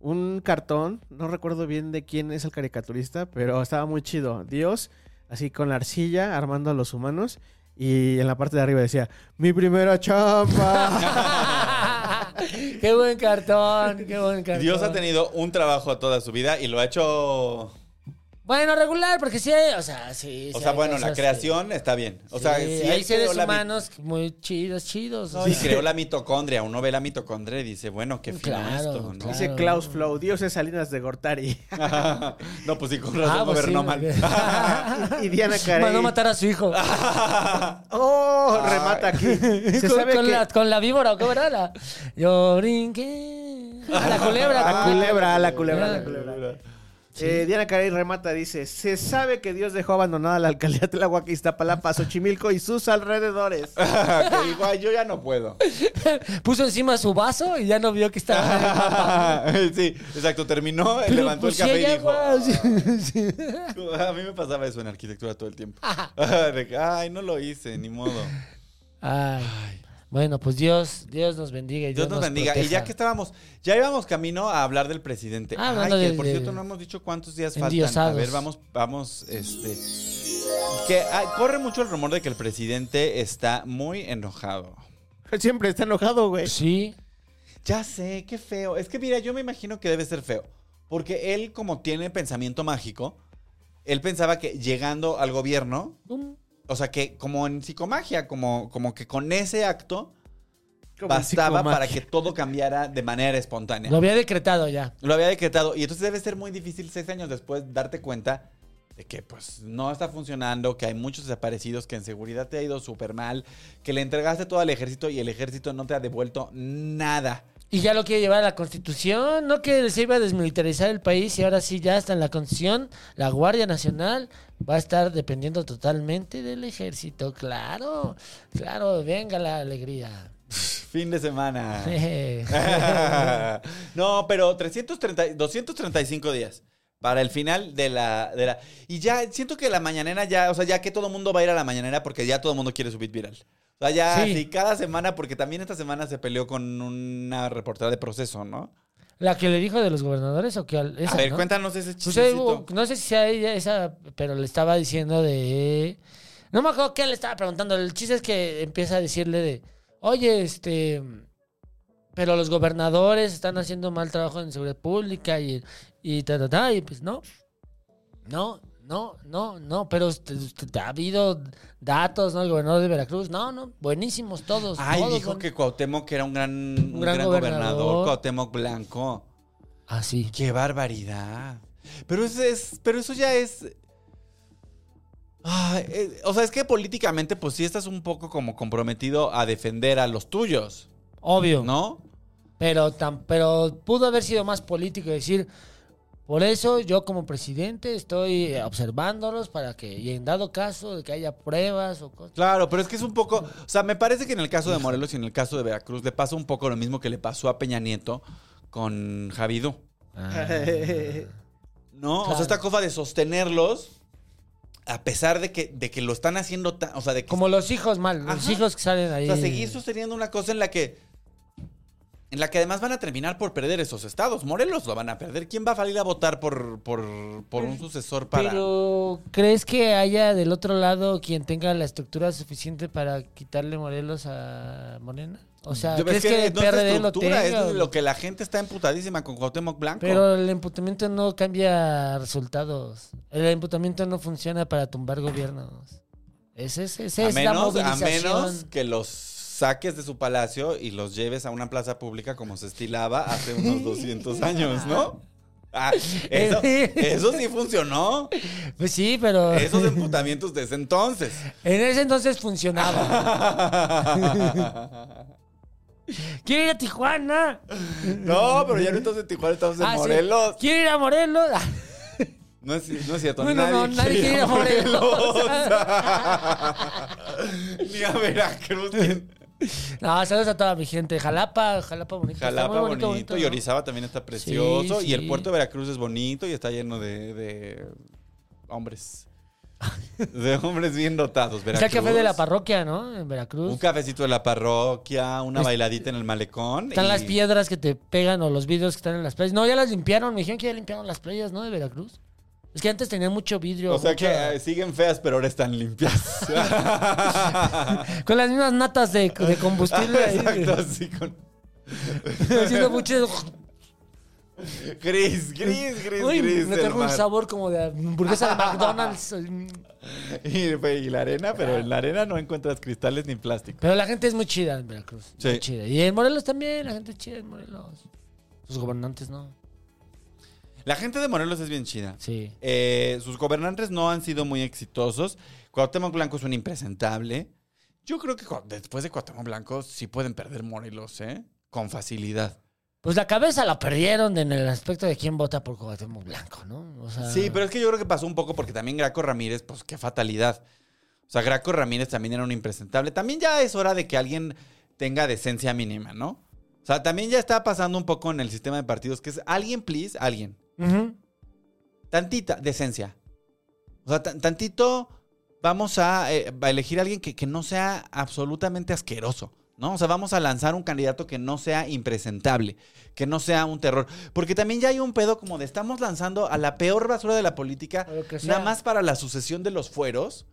un cartón, no recuerdo bien de quién es el caricaturista, pero estaba muy chido. Dios, así con la arcilla, armando a los humanos. Y en la parte de arriba decía, mi primera chamba. qué buen cartón, qué buen cartón. Dios ha tenido un trabajo toda su vida y lo ha hecho. Bueno, regular, porque sí hay, o sea, sí. O sí sea, hay bueno, la cosas que- creación está bien. O sea, Sí, sí, hay él seres creó la mi- humanos muy chidos, chidos. O sea. creó la mitocondria. Uno ve la mitocondria y dice, bueno, qué fino Claro, esto, ¿no? claro. Dice Klaus Flow, Dios es Salinas de Gortari. no, pues sí, con razón Ah, pues gobernó sí, mal. y, y Diana Carey. Mandó matar a su hijo. ¡Oh! Remata aquí. Se con, sabe con que... la, con la víbora, ¿o ¿cómo era? La- Yo brinqué. A la culebra. A ¿cómo? culebra, a la culebra, a la culebra. Eh, Diana Carey remata, dice, se sabe que Dios dejó abandonada la alcaldía de Tlahuaca, Iztapalapa, Xochimilco y sus alrededores. que ay, yo ya no puedo. Puso encima su vaso y ya no vio que estaba sí, exacto. Terminó, Pero, levantó pues, el café sí y dijo. sí, sí. A mí me pasaba eso en arquitectura todo el tiempo. De que, Ay, no lo hice, ni modo. Ay. Bueno, pues Dios, Dios nos bendiga y Dios nos bendiga. Y ya que estábamos, ya íbamos camino a hablar del presidente. Ah, Ay, hablando que de- por de- cierto no hemos dicho cuántos días faltan. A endiosados. ver, vamos, vamos, este. Que ah, corre mucho el rumor de que el presidente está muy enojado. Siempre está enojado, güey. Sí. Ya sé, qué feo. Es que mira, yo me imagino que debe ser feo. Porque él, como tiene pensamiento mágico, él pensaba que llegando al gobierno, Um, o sea, que como en psicomagia, como, como que con ese acto Como bastaba para que todo cambiara de manera espontánea. Lo había decretado ya. Lo había decretado. Y entonces debe ser muy difícil seis años después darte cuenta de que pues no está funcionando, que hay muchos desaparecidos, que en seguridad te ha ido súper mal, que le entregaste todo al ejército y el ejército no te ha devuelto nada. Y ya lo quiere llevar a la Constitución, no que se iba a desmilitarizar el país y ahora sí ya está en la Constitución. La Guardia Nacional va a estar dependiendo totalmente del ejército, claro. Claro, venga la alegría. Fin de semana. No, pero 330, 235 días para el final de la, de la... Y ya siento que la mañanera ya, o sea, ya que todo el mundo va a ir a la mañanera porque ya todo el mundo quiere subir viral. O sea, ya Sí. cada semana, porque también esta semana se peleó con una reportera de proceso, ¿no? ¿La que le dijo de los gobernadores o que esa, a ver, ¿no? cuéntanos ese Pues, eh, chistecito. no sé si sea ella esa, pero le estaba diciendo de... No me acuerdo qué le estaba preguntando. El chiste es que empieza a decirle de... Oye, este... Pero los gobernadores están haciendo mal trabajo en seguridad pública y... Y ta, ta, ta, y pues no. No, no, no, no. Pero usted- usted- ha habido datos, ¿no? El gobernador de Veracruz. No, no. Buenísimos todos. Ay, todos dijo que Cuauhtémoc era un gran, un gran gran gobernador. gobernador, Cuauhtémoc Blanco. Ah, sí. Qué barbaridad. Pero eso es, pero eso ya es. Ay, eh, o sea, es que políticamente, pues sí estás un poco como comprometido a defender a los tuyos, Obvio. ¿no? Pero, tan, pero pudo haber sido más político decir, Por eso yo como presidente estoy observándolos para que, y en dado caso de que haya pruebas o cosas. Claro, pero es que es un poco. O sea, me parece que en el caso de Morelos y en el caso de Veracruz le pasa un poco lo mismo que le pasó a Peña Nieto con Javidú. ¿No? O sea, esta cosa de sostenerlos a pesar de que, de que lo están haciendo tan. O sea, de que. Como los hijos mal, los hijos que salen ahí. o sea, seguir sosteniendo una cosa en la que. En la que además van a terminar por perder esos estados. Morelos lo van a perder. ¿Quién va a salir a votar por, por, por un sucesor para.? Pero, ¿crees que haya del otro lado quien tenga la estructura suficiente para quitarle Morelos a Morena? O sea, Yo- ¿crees es que el no es PRD lo tenga? Es lo que la gente está emputadísima con Cuauhtémoc Blanco. Pero el emputamiento no cambia resultados. El emputamiento no funciona para tumbar gobiernos. Ese, es- a es la menos, a menos que los saques de su palacio y los lleves a una plaza pública como se estilaba hace unos 200 años, ¿no? Ah, eso, eso sí funcionó. Pues sí, pero Esos emputamientos de ese entonces. en ese entonces funcionaba. Quiero ir a Tijuana. No, pero ya no estamos en Tijuana, estamos en Ah, sí. Morelos. Quiero ir a Morelos. No, es, no es cierto, No, no, no, nadie quiere ir a Ni a Veracruz. No, saludos a toda mi gente. Jalapa, Jalapa bonito. está Jalapa muy bonito, y. Orizaba también está precioso. Sí, Y el puerto de Veracruz es bonito y está lleno de, de hombres. De hombres bien dotados. El Veracruz. café de la parroquia, ¿no? En Veracruz. Un cafecito de la parroquia, una Es- bailadita en el malecón. Están y- las piedras que te pegan o los vidrios que están en las playas. No, ya las limpiaron. Me dijeron que ya limpiaron las playas, ¿no? De Veracruz. Es que antes tenían mucho vidrio. O sea que eh, siguen feas, pero ahora están limpias. Con las mismas natas de, de combustible. Exacto, así con. Haciendo mucho... Gris, gris, gris, Uy, gris. me trajo un sabor como de hamburguesa de McDonald's. Y la arena, pero en la arena no encuentras cristales ni plástico. Pero la gente es muy chida en Veracruz. Sí. Muy chida. Y en Morelos también, la gente es chida en Morelos. Sus gobernantes no. La gente de Morelos es bien chida. Sí. Eh, sus gobernantes no han sido muy exitosos. Cuauhtémoc Blanco es un impresentable. Yo creo que después de Cuauhtémoc Blanco sí pueden perder Morelos, ¿eh? Con facilidad. Pues la cabeza la perdieron en el aspecto de quién vota por Cuauhtémoc Blanco, ¿no? O sea, Sí, pero es que yo creo que pasó un poco porque también Graco Ramírez, pues qué fatalidad. O sea, Graco Ramírez también era un impresentable. También ya es hora de que alguien tenga decencia mínima, ¿no? O sea, también ya está pasando un poco en el sistema de partidos que es alguien, please, alguien. Tantita decencia. O sea, tan- tantito vamos a, eh, a elegir a alguien que, que no sea absolutamente asqueroso. ¿No? O sea, vamos a lanzar un candidato que no sea impresentable, que no sea un terror. Porque también ya hay un pedo como de estamos lanzando a la peor basura de la política, nada más para la sucesión de los fueros.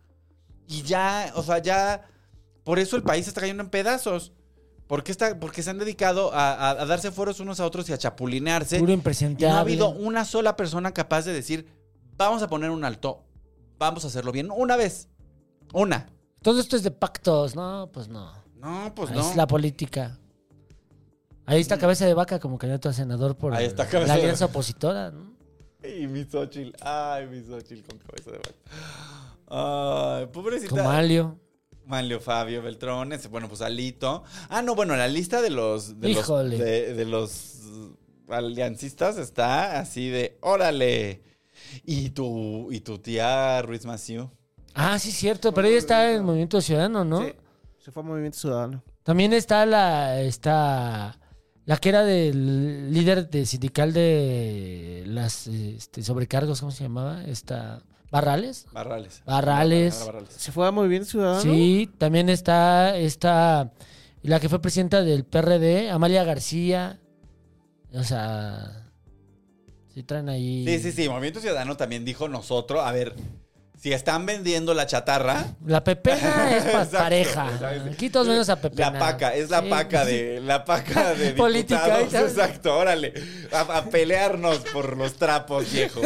Y ya, o sea, ya. Por eso el país está cayendo en pedazos. Porque, está, porque se han dedicado a, a- a darse fueros unos a otros y a chapulinearse. Puro Y impresentable. no ha habido una sola persona capaz de decir, vamos a poner un alto, vamos a hacerlo bien. Una vez. Una. Todo esto es de pactos, ¿no? Pues no. No, pues es no. la política. Ahí está Cabeza de Vaca como candidato a senador por Ahí está la de alianza opositora, ¿no? Y mi Xochitl. Ay, mi Xochitl con cabeza de vaca. Ay, pobrecita. Como Alio. Manlio Fabio Beltrones. Bueno, pues Alito. Ah, no, bueno, la lista de los. De Híjole. Los, de, de los aliancistas está así de. ¡Órale! Y tu, y tu tía Ruiz Maciú. Ah, sí, cierto, pero ella está en Movimiento Ciudadano, ¿no? Sí, se fue a Movimiento Ciudadano. También está la, está la que era del líder de sindical de las este, sobrecargos, ¿cómo se llamaba? Esta Barrales. Barrales. Barrales. Barrales. Se fue a Movimiento Ciudadano. Sí, también está esta la que fue presidenta del PRD, Amalia García. O sea, sí traen ahí. Sí, sí, sí. Movimiento Ciudadano también dijo nosotros, a ver, si están vendiendo la chatarra, La pepena es pareja. exacto. Aquí todos menos a pepena. la paca, es la Sí. paca de la paca de Política, diputados. ya. Exacto, órale. A, a pelearnos por los trapos viejos.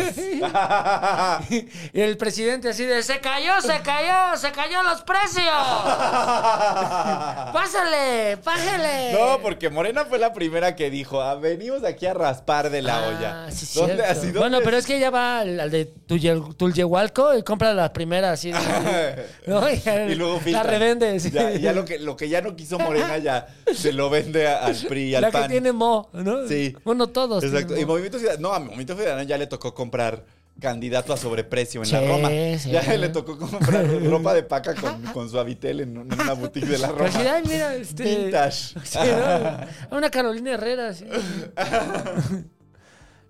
Y el presidente así de, se cayó, se cayó, se cayó los precios. Pásale, pájale. No, porque Morena fue la primera que dijo, "Ah, venimos aquí a raspar de la Ah, olla. sí, ¿Dónde- así, dónde bueno, pero es que ya va al al de Tulye- Tulyehualco y compra compra la primera, así. ¿no? Y, Y luego la revende. sí. Ya, ya lo, que, lo que ya no quiso Morena ya se lo vende al PRI y al La PAN. que tiene Mo, ¿no? Sí. Bueno, todos. Exacto. Y Mo. Movimiento Ciudadano, no, a Movimiento Ciudadano ya le tocó comprar candidato a sobreprecio en Sí, la Roma. sí. Ya le tocó comprar ropa de paca con, con su habitel en, un- en una boutique de la Pero Roma. así, ay, mira, este. Vintage. Sí, ¿no? Una Carolina Herrera,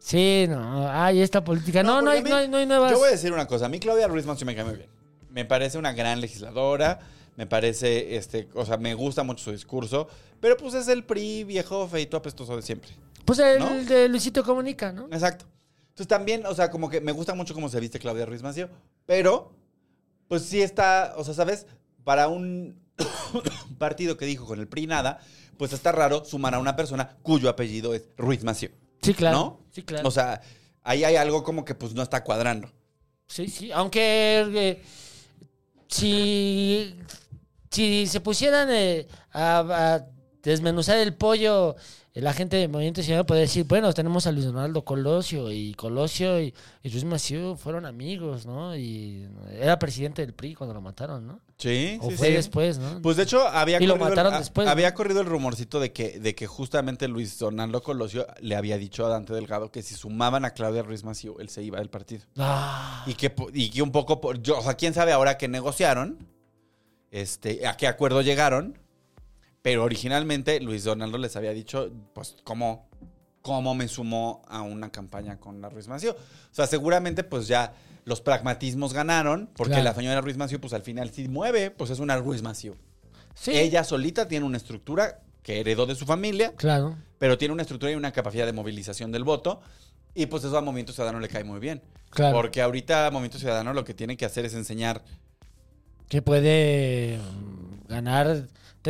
sí. No. Ay, esta política. No, no, porque hay, mí- no, hay, no hay nuevas. Yo voy a decir una cosa. A mí Claudia Ruiz Massieu me cae muy bien. Me parece una gran legisladora. Me parece, este, o sea, me gusta mucho su discurso. Pero pues es el PRI viejo, feito, apestoso de siempre. Pues el ¿no? de Luisito Comunica, ¿no? Exacto. Entonces también, o sea, como que me gusta mucho cómo se viste Claudia Ruiz Massieu. Pero, pues sí está, o sea, ¿sabes? Para un partido que dijo con el PRI nada, pues está raro sumar a una persona cuyo apellido es Ruiz Massieu. Sí, claro. ¿No? Sí, claro. O sea, ahí hay algo como que pues no está cuadrando. Sí, sí. Aunque eh, si, si se pusieran eh, a, a desmenuzar el pollo, eh, la gente de Movimiento Ciudadano podría decir, bueno, tenemos a Luis Donaldo Colosio y Colosio y, y Luis Maciú fueron amigos, ¿no? Y era presidente del PRI cuando lo mataron, ¿no? Sí, O sí, fue sí. después, ¿no? Pues de hecho había Y lo corrido el- mataron a- después, ¿no? había corrido el rumorcito de que, de que justamente Luis Donaldo Colosio le había dicho a Dante Delgado que si sumaban a Claudia Ruiz Massieu, él se iba del partido. Ah, Y que, y que un poco, por- yo, o sea, quién sabe ahora que negociaron, este, a qué acuerdo llegaron, pero originalmente Luis Donaldo les había dicho, pues, cómo, cómo me sumó a una campaña con la Ruiz Massieu. O sea, seguramente, pues ya los pragmatismos ganaron, porque Claro. la señora Ruiz Massieu, pues al final sí mueve, pues es una Ruiz Massieu. sí. Ella solita tiene una estructura que heredó de su familia, Claro. pero tiene una estructura y una capacidad de movilización del voto. Y pues eso a Movimiento Ciudadano le cae muy bien. Claro. Porque ahorita Movimiento Ciudadano lo que tiene que hacer es enseñar. que puede mm, ganar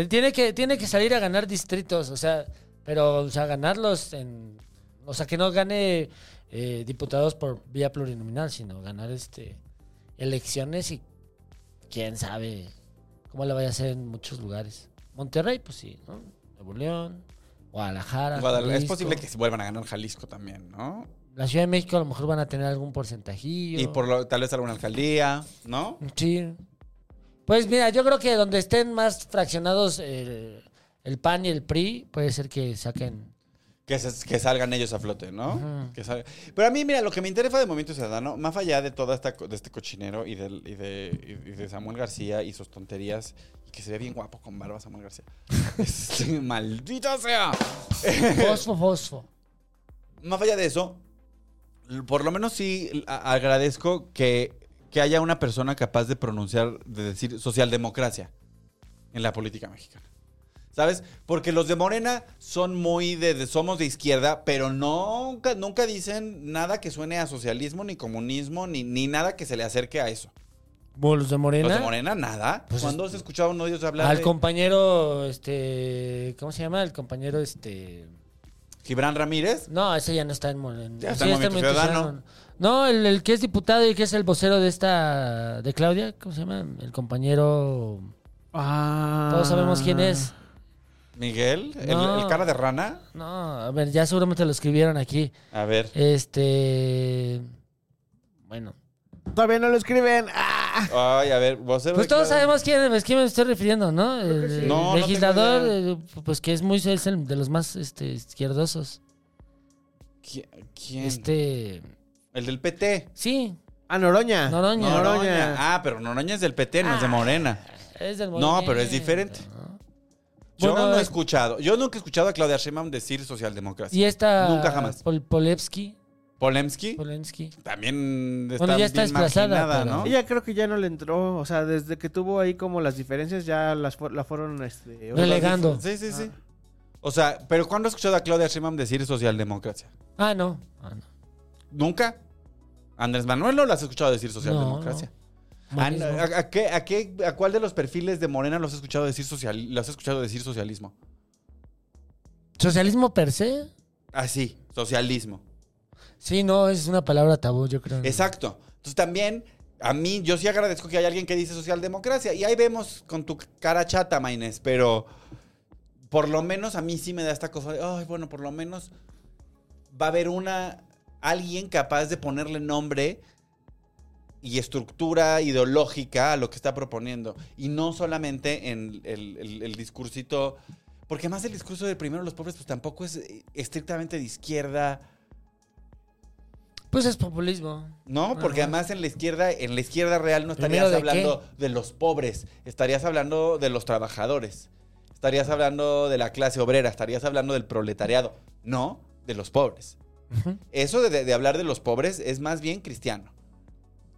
tiene que tiene que salir a ganar distritos o sea pero o sea ganarlos en o sea que no gane eh, diputados por vía plurinominal sino ganar este elecciones y quién sabe cómo le vaya a hacer en muchos lugares Monterrey pues sí no Nuevo León Guadalajara Guadalajara- es posible que se vuelvan a ganar Jalisco también, ¿no? la Ciudad de México a lo mejor van a tener algún porcentajillo Y por lo, tal vez alguna alcaldía, ¿no? Sí. Pues mira, yo creo que donde estén más fraccionados el, el PAN y el PRI, puede ser que saquen. Que, se- que salgan ellos a flote, ¿no? Ujú. Que salga- Pero a mí, mira, lo que me interesa de Movimiento Ciudadano, más allá de esta de este cochinero y, del- y de, y de Samuel García y sus tonterías, y que se ve bien guapo con barba Samuel García. Este, maldito sea. Fosfo, fosfo. Más allá de eso, por lo menos sí agradezco que, que haya una persona capaz de pronunciar, de decir socialdemocracia en la política mexicana. ¿Sabes? Porque los de Morena son muy de, de- somos de izquierda, pero nunca, nunca dicen nada que suene a socialismo, ni comunismo, ni, ni nada que se le acerque a eso. Los de Morena. Los de Morena, nada. Pues ¿Cuándo has escuchado a uno de ellos hablar Al de compañero, este. ¿Cómo se llama? El compañero, este. Gibran Ramírez? No, ese ya no está en Morena. Ya está en Movimiento Ciudadano. No, el, el que es diputado y que es el vocero de esta. de Claudia, ¿cómo se llama? El compañero. Ah. Todos sabemos quién es. ¿Miguel? ¿El- No. ¿El, cara de rana? No, a ver, ya seguramente lo escribieron aquí. A ver. Este. Bueno. Todavía no lo escriben. ¡Ah! Ay, a ver, vocero Pues todos sabemos quién es, quién me estoy refiriendo, ¿no? El, No, no el legislador, eh, pues que es muy es el de los más este, izquierdosos. ¿Qui- ¿Quién? Este. El del PT. Sí, Ah, Noroña. Noroña. Noroña. Ah, pero Noroña es del PT, no es de Morena. es del No, movimiento, pero es diferente. ¿no? Yo Bueno, no he es- escuchado. Yo nunca he escuchado a Claudia Sheinbaum decir socialdemocracia. Y esta. Nunca jamás. Pol- Polevsky. Polemski también está, Bueno, ya está bien desplazada, pero- ¿no? Ella creo que ya no le entró, o sea, desde que tuvo ahí como las diferencias ya las la fueron este, Relegando. Sí, sí, sí. O sea, pero ¿cuándo has escuchado a Claudia Sheinbaum decir socialdemocracia? Ah, no. Ah, no. ¿Nunca? ¿Andrés Manuel no lo has escuchado decir socialdemocracia? Ah, Morismo. ¿A, a qué, a, qué, ¿A cuál de los perfiles de Morena los has escuchado decir, social, los has escuchado decir socialismo? ¿Socialismo per se? Así, socialismo. Sí, no, es una palabra tabú, yo creo. Exacto. Entonces también, a mí, yo sí agradezco que haya alguien que dice socialdemocracia. Y ahí vemos con tu cara chata, Maines, pero por lo menos a mí sí me da esta cosa de, ay, bueno, por lo menos va a haber una, alguien capaz de ponerle nombre y estructura ideológica a lo que está proponiendo. Y no solamente en el, el- el discursito. Porque además el discurso de primero los pobres, pues tampoco es eh, estrictamente de izquierda. Pues es populismo. No, porque Ajá. además en la izquierda, en la izquierda real no ¿Primero estarías de hablando de los pobres, estarías hablando de los trabajadores, estarías hablando de la clase obrera, estarías hablando del proletariado, no de los pobres. Eso de hablar de los pobres es más bien cristiano.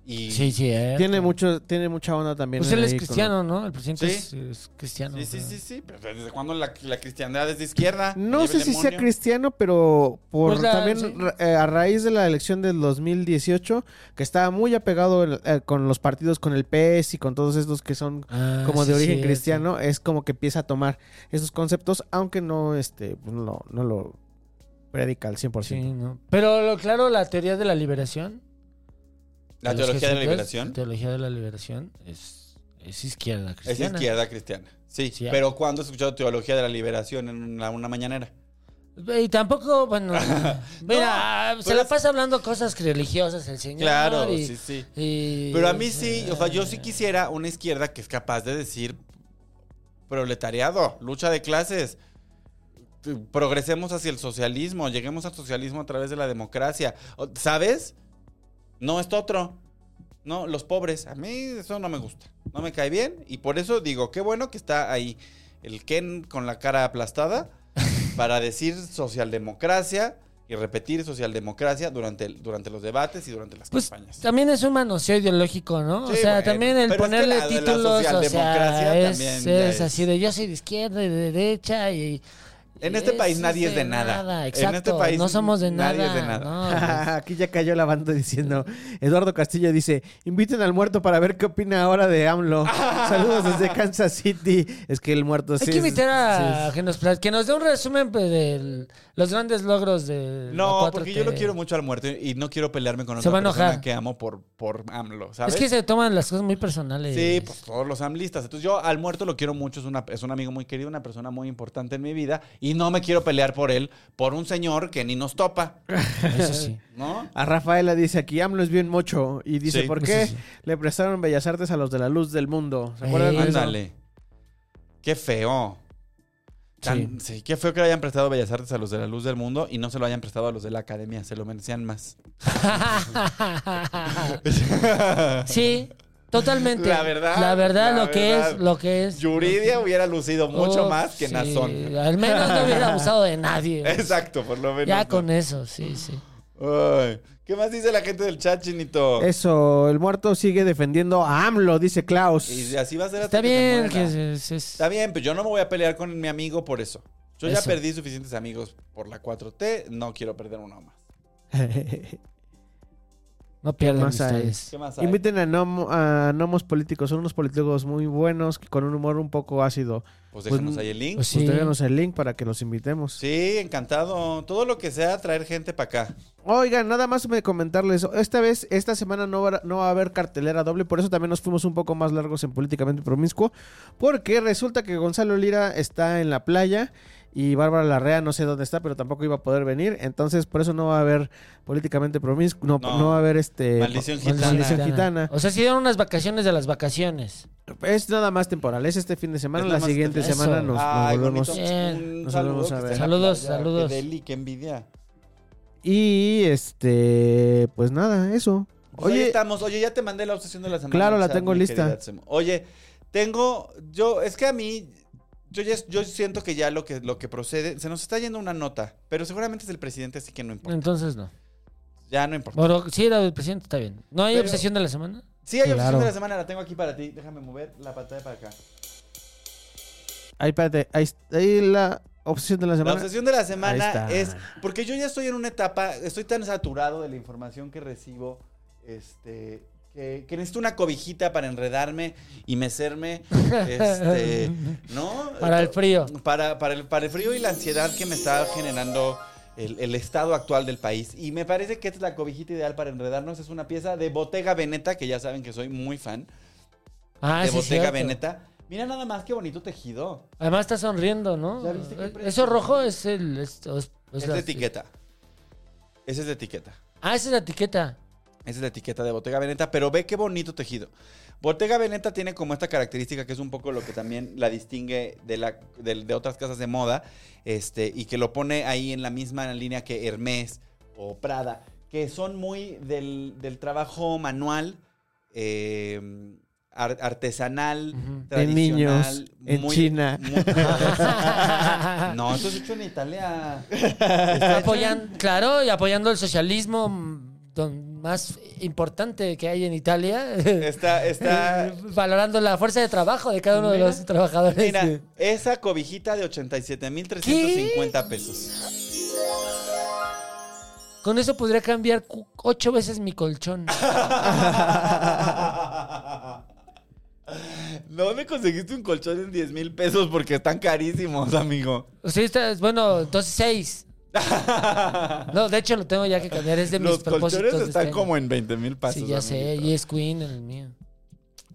Y Sí, sí, eh. Tiene mucho, tiene mucha onda también. Pues él es con- cristiano, ¿no? El presidente Sí. es, es cristiano. Sí, sí, sí, sí, pero ¿desde cuándo la, la cristiandad es de izquierda? No sé si sea cristiano, pero por Pues la- también sí. eh, a raíz de la elección del 2018, que estaba muy apegado el- eh, con los partidos, con el PS y con todos estos que son Ah, como sí, de origen cristiano, es como que empieza a tomar esos conceptos, aunque no, este, pues, no, lo- no lo predica al 100%. Sí, ¿no? Pero lo claro, la teoría de la liberación. La teología de la liberación La teología de la liberación es, es izquierda es cristiana. izquierda cristiana. Sí, Sí, pero ¿cuándo has escuchado teología de la liberación en una, una mañanera? Y tampoco, bueno, mira, se la es- pasa hablando cosas religiosas el señor. Claro, y- sí, sí. y- Pero a mí sí, o sea, yo sí eh, quisiera una izquierda que es capaz de decir proletariado, lucha de clases. Progresemos hacia el socialismo, lleguemos al socialismo a través de la democracia. ¿Sabes? No, esto otro. No, los pobres. A mí eso no me gusta. No me cae bien. Y por eso digo, qué bueno que está ahí el Ken con la cara aplastada para decir socialdemocracia y repetir socialdemocracia durante, el- durante los debates y durante las Pues campañas. también es un manoseo ideológico, ¿no? o sea, bueno, también el es que ponerle la la títulos, o socialdemocracia sea, es, también ya es es- así de yo soy de izquierda y de derecha y... En este país nadie es de nada. En Exacto, este país no somos de nada. nadie es de nada. ¿no? Aquí ya cayó la banda diciendo, Eduardo Castillo dice, inviten al muerto para ver qué opina ahora de AMLO. Saludos desde Kansas City. Es que el muerto Hay sí que es- invitar a sí que, nos, que nos dé un resumen pues, de los grandes logros de la No, 4T. porque yo lo quiero mucho al muerto y no quiero pelearme con Se otra persona enojar. que amo por, por AMLO, ¿sabes? Es que se toman las cosas muy personales. Sí, pues todos los amlistas. Entonces yo al muerto lo quiero mucho, es, una, es un amigo muy querido, una persona muy importante en mi vida y no me quiero pelear por él, por un señor que ni nos topa, Eso sí. ¿no? A Rafaela dice aquí, AMLO es bien mocho. Y dice, Sí, ¿por qué sí. le prestaron Bellas Artes a los de la luz del mundo? ¿Se acuerdan de eso? Ándale. Qué feo. Tan- sí, qué feo que le hayan prestado Bellas Artes a los de la luz del mundo y no se lo hayan prestado a los de la academia, se lo merecían más. sí, totalmente. La verdad, La verdad, la lo que es, lo que es. Yuridia hubiera lucido mucho Oh, más que sí, Nazón. Al menos no hubiera abusado de nadie. Exacto, por lo menos. Ya no. con eso, sí, sí. Ay, ¿Qué más dice la gente del chat, Chinito? Eso, el muerto sigue defendiendo a AMLO, dice Klaus. Y así va a ser hasta Está que se bien que Está bien, pero yo no me voy a pelear con mi amigo por eso. Yo ya perdí suficientes amigos por la 4T, no quiero perder uno más. no pierdan más hay? ustedes. ¿Qué más hay? Inviten a, Nom- a Nomos Políticos, son unos políticos muy buenos, con un humor un poco ácido. Pues déjanos Pues, ahí el link. pues sí. Sí. déjanos el link para que los invitemos. encantado. Todo lo que sea traer gente para acá. Oigan, nada más me comentarles, esta vez, esta semana no va, no va a haber cartelera doble, por eso también nos fuimos un poco más largos en Políticamente Promiscuo, porque resulta que Gonzalo Lira está en la playa y Bárbara Larrea no sé dónde está, pero tampoco iba a poder venir, entonces por eso no va a haber Políticamente Promiscuo, no, No. no va a haber este... Maldición ma- gitana. Maldición gitana. O sea, si dieron unas vacaciones de las vacaciones. Es nada más temporal, es este fin de semana, Es la nada este- semana nos, nos Ay, volvemos... bonito. Bien. Un Nos saludo. volvemos a que ver. esté en la Saludos, playa. saludos. Qué deli, qué envidia. Y este, pues nada, eso. Pues ahí Oye, estamos. Oye, ya te mandé la obsesión de la semana. Claro, la chat, tengo mi lista. querida Tsemo. Oye, tengo. Yo, es que a mí. Yo, ya, yo siento que ya lo que, lo que procede. Se nos está yendo una nota. Pero seguramente es el presidente, así que no importa. Entonces no. Ya no importa. Bueno, sí, la del presidente está bien. ¿No hay Pero- obsesión de la semana? Sí, hay obsesión de la semana. La tengo aquí para ti. Déjame mover la pantalla para acá. Ahí, espérate, ahí, ahí la obsesión de la La semana. obsesión de la semana es. Porque yo ya estoy en una etapa. Estoy tan saturado de la información que recibo. Este. Que, que necesito una cobijita para enredarme y mecerme. Este. ¿No? Para el frío. Para, para, el, para el frío y la ansiedad que me está generando el, el estado actual del país. Y me parece que esta es la cobijita ideal para enredarnos. Es una pieza de Bottega Veneta, que ya saben que soy muy fan. Ah, de sí, Bottega cierto. Veneta. Mira nada más qué bonito tejido. Además está sonriendo, ¿no? ¿Ya viste qué precio? Eso rojo es el... Es, es- es Es la- de etiqueta. Esa es de etiqueta. Ah, esa es la etiqueta. Esa es la etiqueta de Bottega Veneta, pero ve qué bonito tejido. Bottega Veneta tiene como esta característica que es un poco lo que también la distingue de, la, de, de otras casas de moda este, y que lo pone ahí en la misma línea que Hermès o Prada, que son muy del, del trabajo manual, eh, ar- artesanal, Ujú. De niños tradicional, en muy- China. muy- no, esto es hecho en Italia. Está en- claro, y apoyando el socialismo mm, don- más importante que hay en Italia. Está, está, Valorando la fuerza de trabajo de cada uno de los trabajadores. Mira, esa cobijita de 87,350 pesos. Con eso podría cambiar ocho veces mi colchón. ¿Dónde conseguiste un colchón en 10 mil pesos? Porque están carísimos, amigo. O sea, está- bueno, entonces seis. No, de hecho lo tengo ya que cambiar. Es de mis Los propósitos. colchones de están este año. como en 20 mil pesos. Sí, ya sé. amiguito. Y es Queen el mío.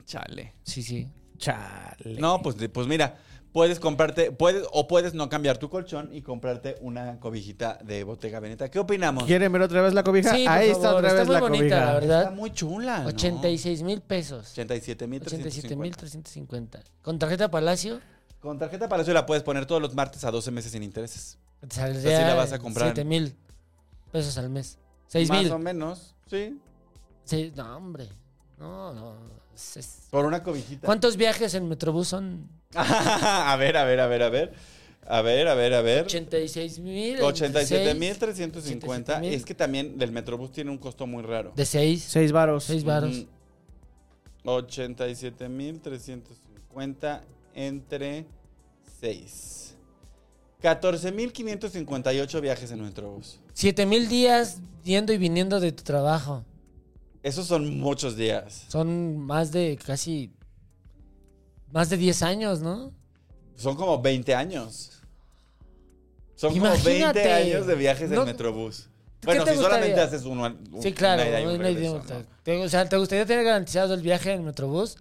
Chale. Sí, sí. Chale. No, pues, pues mira, puedes comprarte, puedes o puedes no cambiar tu colchón y comprarte una cobijita de Bottega Veneta. ¿Qué opinamos? ¿Quieren ver otra vez la cobija? Sí, por Ahí está otra está vez muy la bonita, cobija. la verdad. Está muy chula. ¿no? 86 mil pesos. 87 mil 87.350. Con tarjeta Palacio, Con tarjeta Palacio la puedes poner todos los martes a 12 meses sin intereses. te saldría sí la vas a comprar. 7 mil pesos al mes. 6 Más mil. o menos, sí. Sí, no, hombre. No, no. Por una cobijita. ¿Cuántos viajes en Metrobús son? a ver, a ver, a ver, a ver. A ver, a ver, a ver. 86 mil. 87.350. 87,000. Es que también el Metrobús tiene un costo muy raro. De 6. Seis varos. 6 varos. Ujú. 87.350 entre 6. 14.558 viajes en Metrobús. 7 mil días yendo y viniendo de tu trabajo. Esos son muchos días. Son más de casi. Más de 10 años, ¿no? Son como 20 años. Son Imagínate. como 20 años de viajes No- en Metrobús. ¿Qué Bueno, si solamente haces uno. un- Sí, claro. O sea, ¿te gustaría tener garantizado el viaje en Metrobús?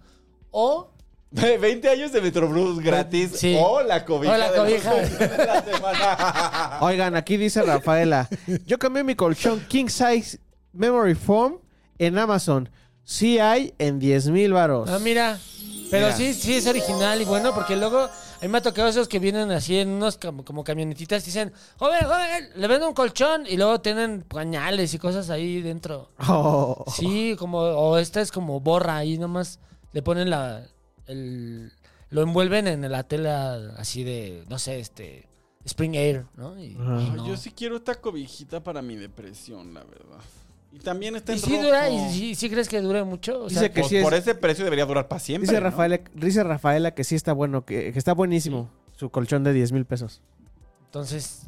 O 20 años de Metrobús gratis Sí. o la cobija. O la de cobija. de la semana. Oigan, aquí dice Rafaela. Yo cambié mi colchón King Size Memory Foam en Amazon. Sí hay en 10 mil varos. Ah, mira. Pero Mira. sí, sí es original y bueno, porque luego a mí me ha tocado esos que vienen así en unos como, como camionetitas y dicen, joven, joven, le vendo un colchón y luego tienen pañales y cosas ahí dentro. Oh. Sí, como, o esta es como borra ahí nomás le ponen la, el, lo envuelven en la tela así de, no sé, este, Spring Air, ¿no? Y, Ajá. y Ay, no. Yo sí quiero esta cobijita para mi depresión, la verdad. Y también está ¿Y en sí rojo. dura? ¿Y sí crees que dure mucho? O Dice sea, que Pues sí es- por ese precio debería durar para siempre. Dice ¿no? Rafaela, dice Rafaela que sí está bueno, que, que está buenísimo su colchón de 10 mil pesos. entonces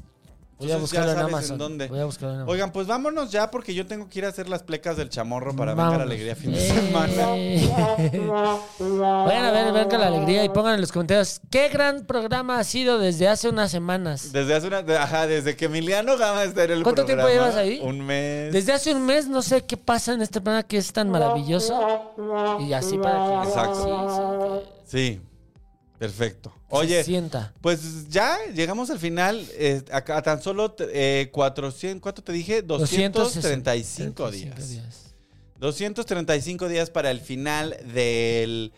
voy a buscarlo en Amazon. dónde. Voy a buscarlo en Amazon. Oigan, pues vámonos ya porque yo tengo que ir a hacer las plecas del chamorro para venga Vámonos. la alegría fin de Eh. semana. Vayan a ver Venga la Alegría y pongan en los comentarios qué gran programa ha sido desde hace unas semanas. Desde hace una. Ajá, desde que Emiliano Gama está en el ¿Cuánto tiempo llevas ahí? Un mes. Desde hace un mes no sé qué pasa en este programa que es tan maravilloso. Y así para que Exacto. sí, sí, que Oye, sienta. pues ya llegamos al final. eh, a, a tan solo eh, 400. ¿Cuánto te dije? 235 días. 235 días para el final del,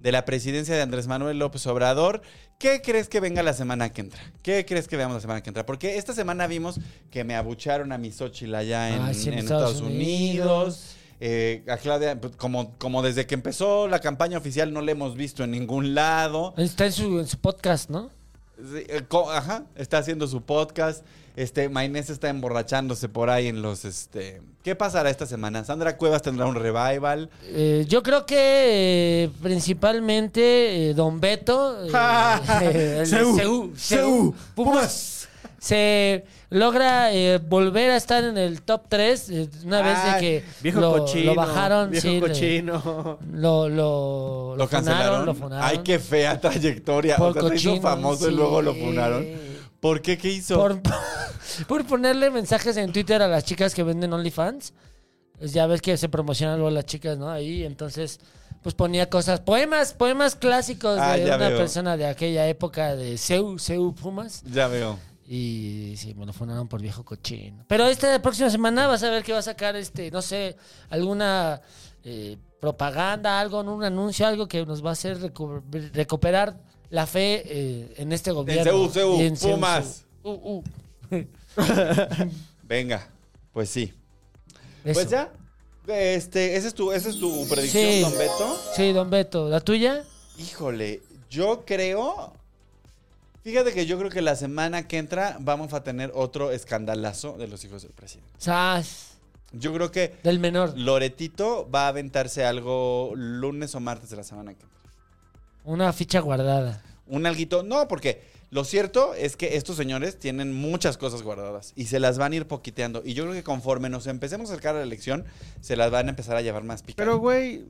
de la presidencia de Andrés Manuel López Obrador. ¿Qué crees que venga la semana que entra? ¿Qué crees que veamos la semana que entra? Porque esta semana vimos que me abucharon a mi Xochitl allá en, Ah, sí, en Estados, Unidos. Eh, a Claudia, pues, como, como desde que empezó la campaña oficial no la hemos visto en ningún lado. Está en su, en su podcast, ¿no? Sí, eh, ajá, está haciendo su podcast. Este, Maynés está emborrachándose por ahí en los, este... ¿Qué pasará esta semana? Sandra Cuevas tendrá un revival. Eh, yo creo que principalmente Don Beto, el Pumas, se logra eh, volver a estar en el top 3 una vez de que viejo lo, cochino, lo bajaron, Viejo sí, le- cochino. lo, lo, ¿Lo, cancelaron? funaron, lo funaron. Ay, qué fea trayectoria. Por o sea, se hizo famoso y luego lo funaron. ¿Por qué? ¿Qué hizo? Por, por ponerle mensajes en Twitter a las chicas que venden OnlyFans. Pues ya ves que se promocionan luego las chicas, ¿no? Ahí, entonces, pues ponía cosas, poemas, poemas clásicos Ah, de una veo. persona de aquella época de Seu, Seu Pumas. Ya veo. Y sí, me lo fundaron por viejo cochino. Pero esta próxima semana vas a ver que va a sacar, este, no sé, alguna eh, propaganda, algo, un anuncio, algo que nos va a hacer recu- recuperar la fe eh, en este gobierno. CU, CU, Y en CU, Pumas. CU. Uh, uh. Venga, pues sí. Eso. Pues ya. Este, esa es tu, esa es tu predicción, Sí. don Beto. Sí, don Beto. ¿La tuya? Híjole, yo creo. Fíjate que yo creo que la semana que entra vamos a tener otro escandalazo de los hijos del presidente. Sas. Yo creo que Del menor. Loretito va a aventarse algo lunes o martes de la semana que entra. Una ficha guardada. Un alguito. No, porque lo cierto es que estos señores tienen muchas cosas guardadas y se las van a ir poquiteando. Y yo creo que conforme nos empecemos a acercar a la elección, se las van a empezar a llevar más picadas. Pero, güey,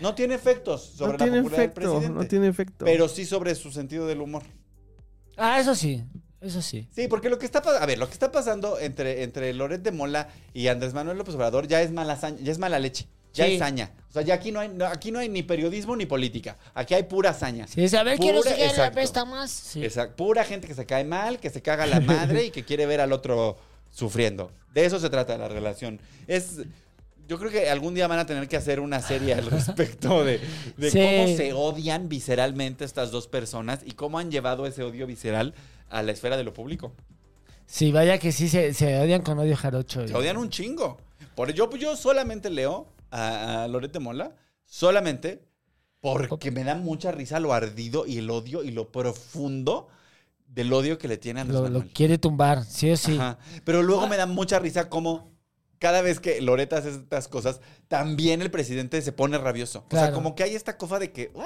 no tiene efectos sobre no la tiene popularidad del presidente. No tiene efecto. Pero sí sobre su sentido del humor. Ah, eso sí. Eso sí. Sí, porque lo que está pasando, a ver, lo que está pasando entre, entre Loret de Mola y Andrés Manuel López Obrador ya es mala saña- ya es mala leche, ya Sí. es saña. O sea, ya aquí no hay, no, aquí no hay ni periodismo ni política, aquí hay pura saña. Sí, es, a ver, seguir la pesta más. Sí. Exacto, pura gente que se cae mal, que se caga la madre y que quiere ver al otro sufriendo. De eso se trata la relación. Es yo creo que algún día van a tener que hacer una serie al respecto de, de Sí. cómo se odian visceralmente estas dos personas y cómo han llevado ese odio visceral a la esfera de lo público. Sí, vaya que sí se, se odian con odio jarocho. Se odian un chingo. Por yo, yo solamente leo a, a Loret de Mola, solamente porque me da mucha risa lo ardido y el odio y lo profundo del odio que le tiene a Andrés Lo, quiere tumbar, sí o sí. Ajá. Pero luego me da mucha risa como cada vez que Loret hace estas cosas, también el presidente se pone rabioso. O sea, como que hay esta cosa de que, ¡uh!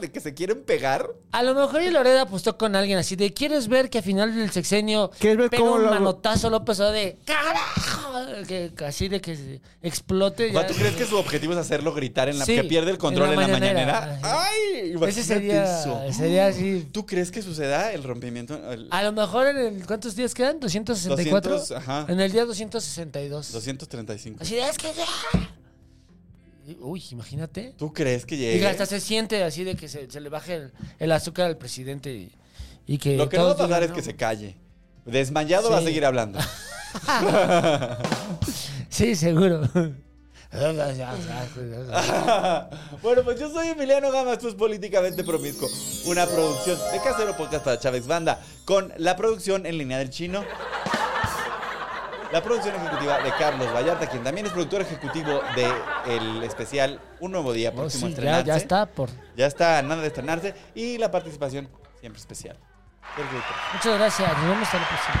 De que se quieren pegar. A lo mejor y Loreda apostó con alguien así de ¿quieres ver que al final del sexenio ¿Quieres ver pega cómo un lo- manotazo López Obrador de ¡Carajo! Que, así de que se explote. O sea, ya. ¿tú crees que su objetivo es hacerlo gritar en la Sí, que pierde el control en en la mañanera? ¡Ay! Ese sería, eso. sería así. ¿Tú crees que suceda el rompimiento? el- A lo mejor en el, ¿cuántos días quedan? ¿264? 200, ajá. En el día 262. 235. Así de, es que ya. Uy, imagínate. ¿Tú crees que llegue? hasta se siente así de que se, se le baje el, el azúcar al presidente y, y que Lo que no va a pasar es que se calle. Desmayado va a seguir hablando. Sí, seguro. bueno, pues yo soy Emiliano Gama, esto es Políticamente Promiscuo, una producción de Casero Podcast para Chávez Banda, con la producción en línea del chino. La producción ejecutiva de Carlos Vallarta, quien también es productor ejecutivo del especial Un Nuevo Día Oh, próximo a sí, ya, estrenarse. ya está por. Ya está a nada de estrenarse. Y la participación siempre especial. Muchas gracias. Nos vemos hasta la próxima.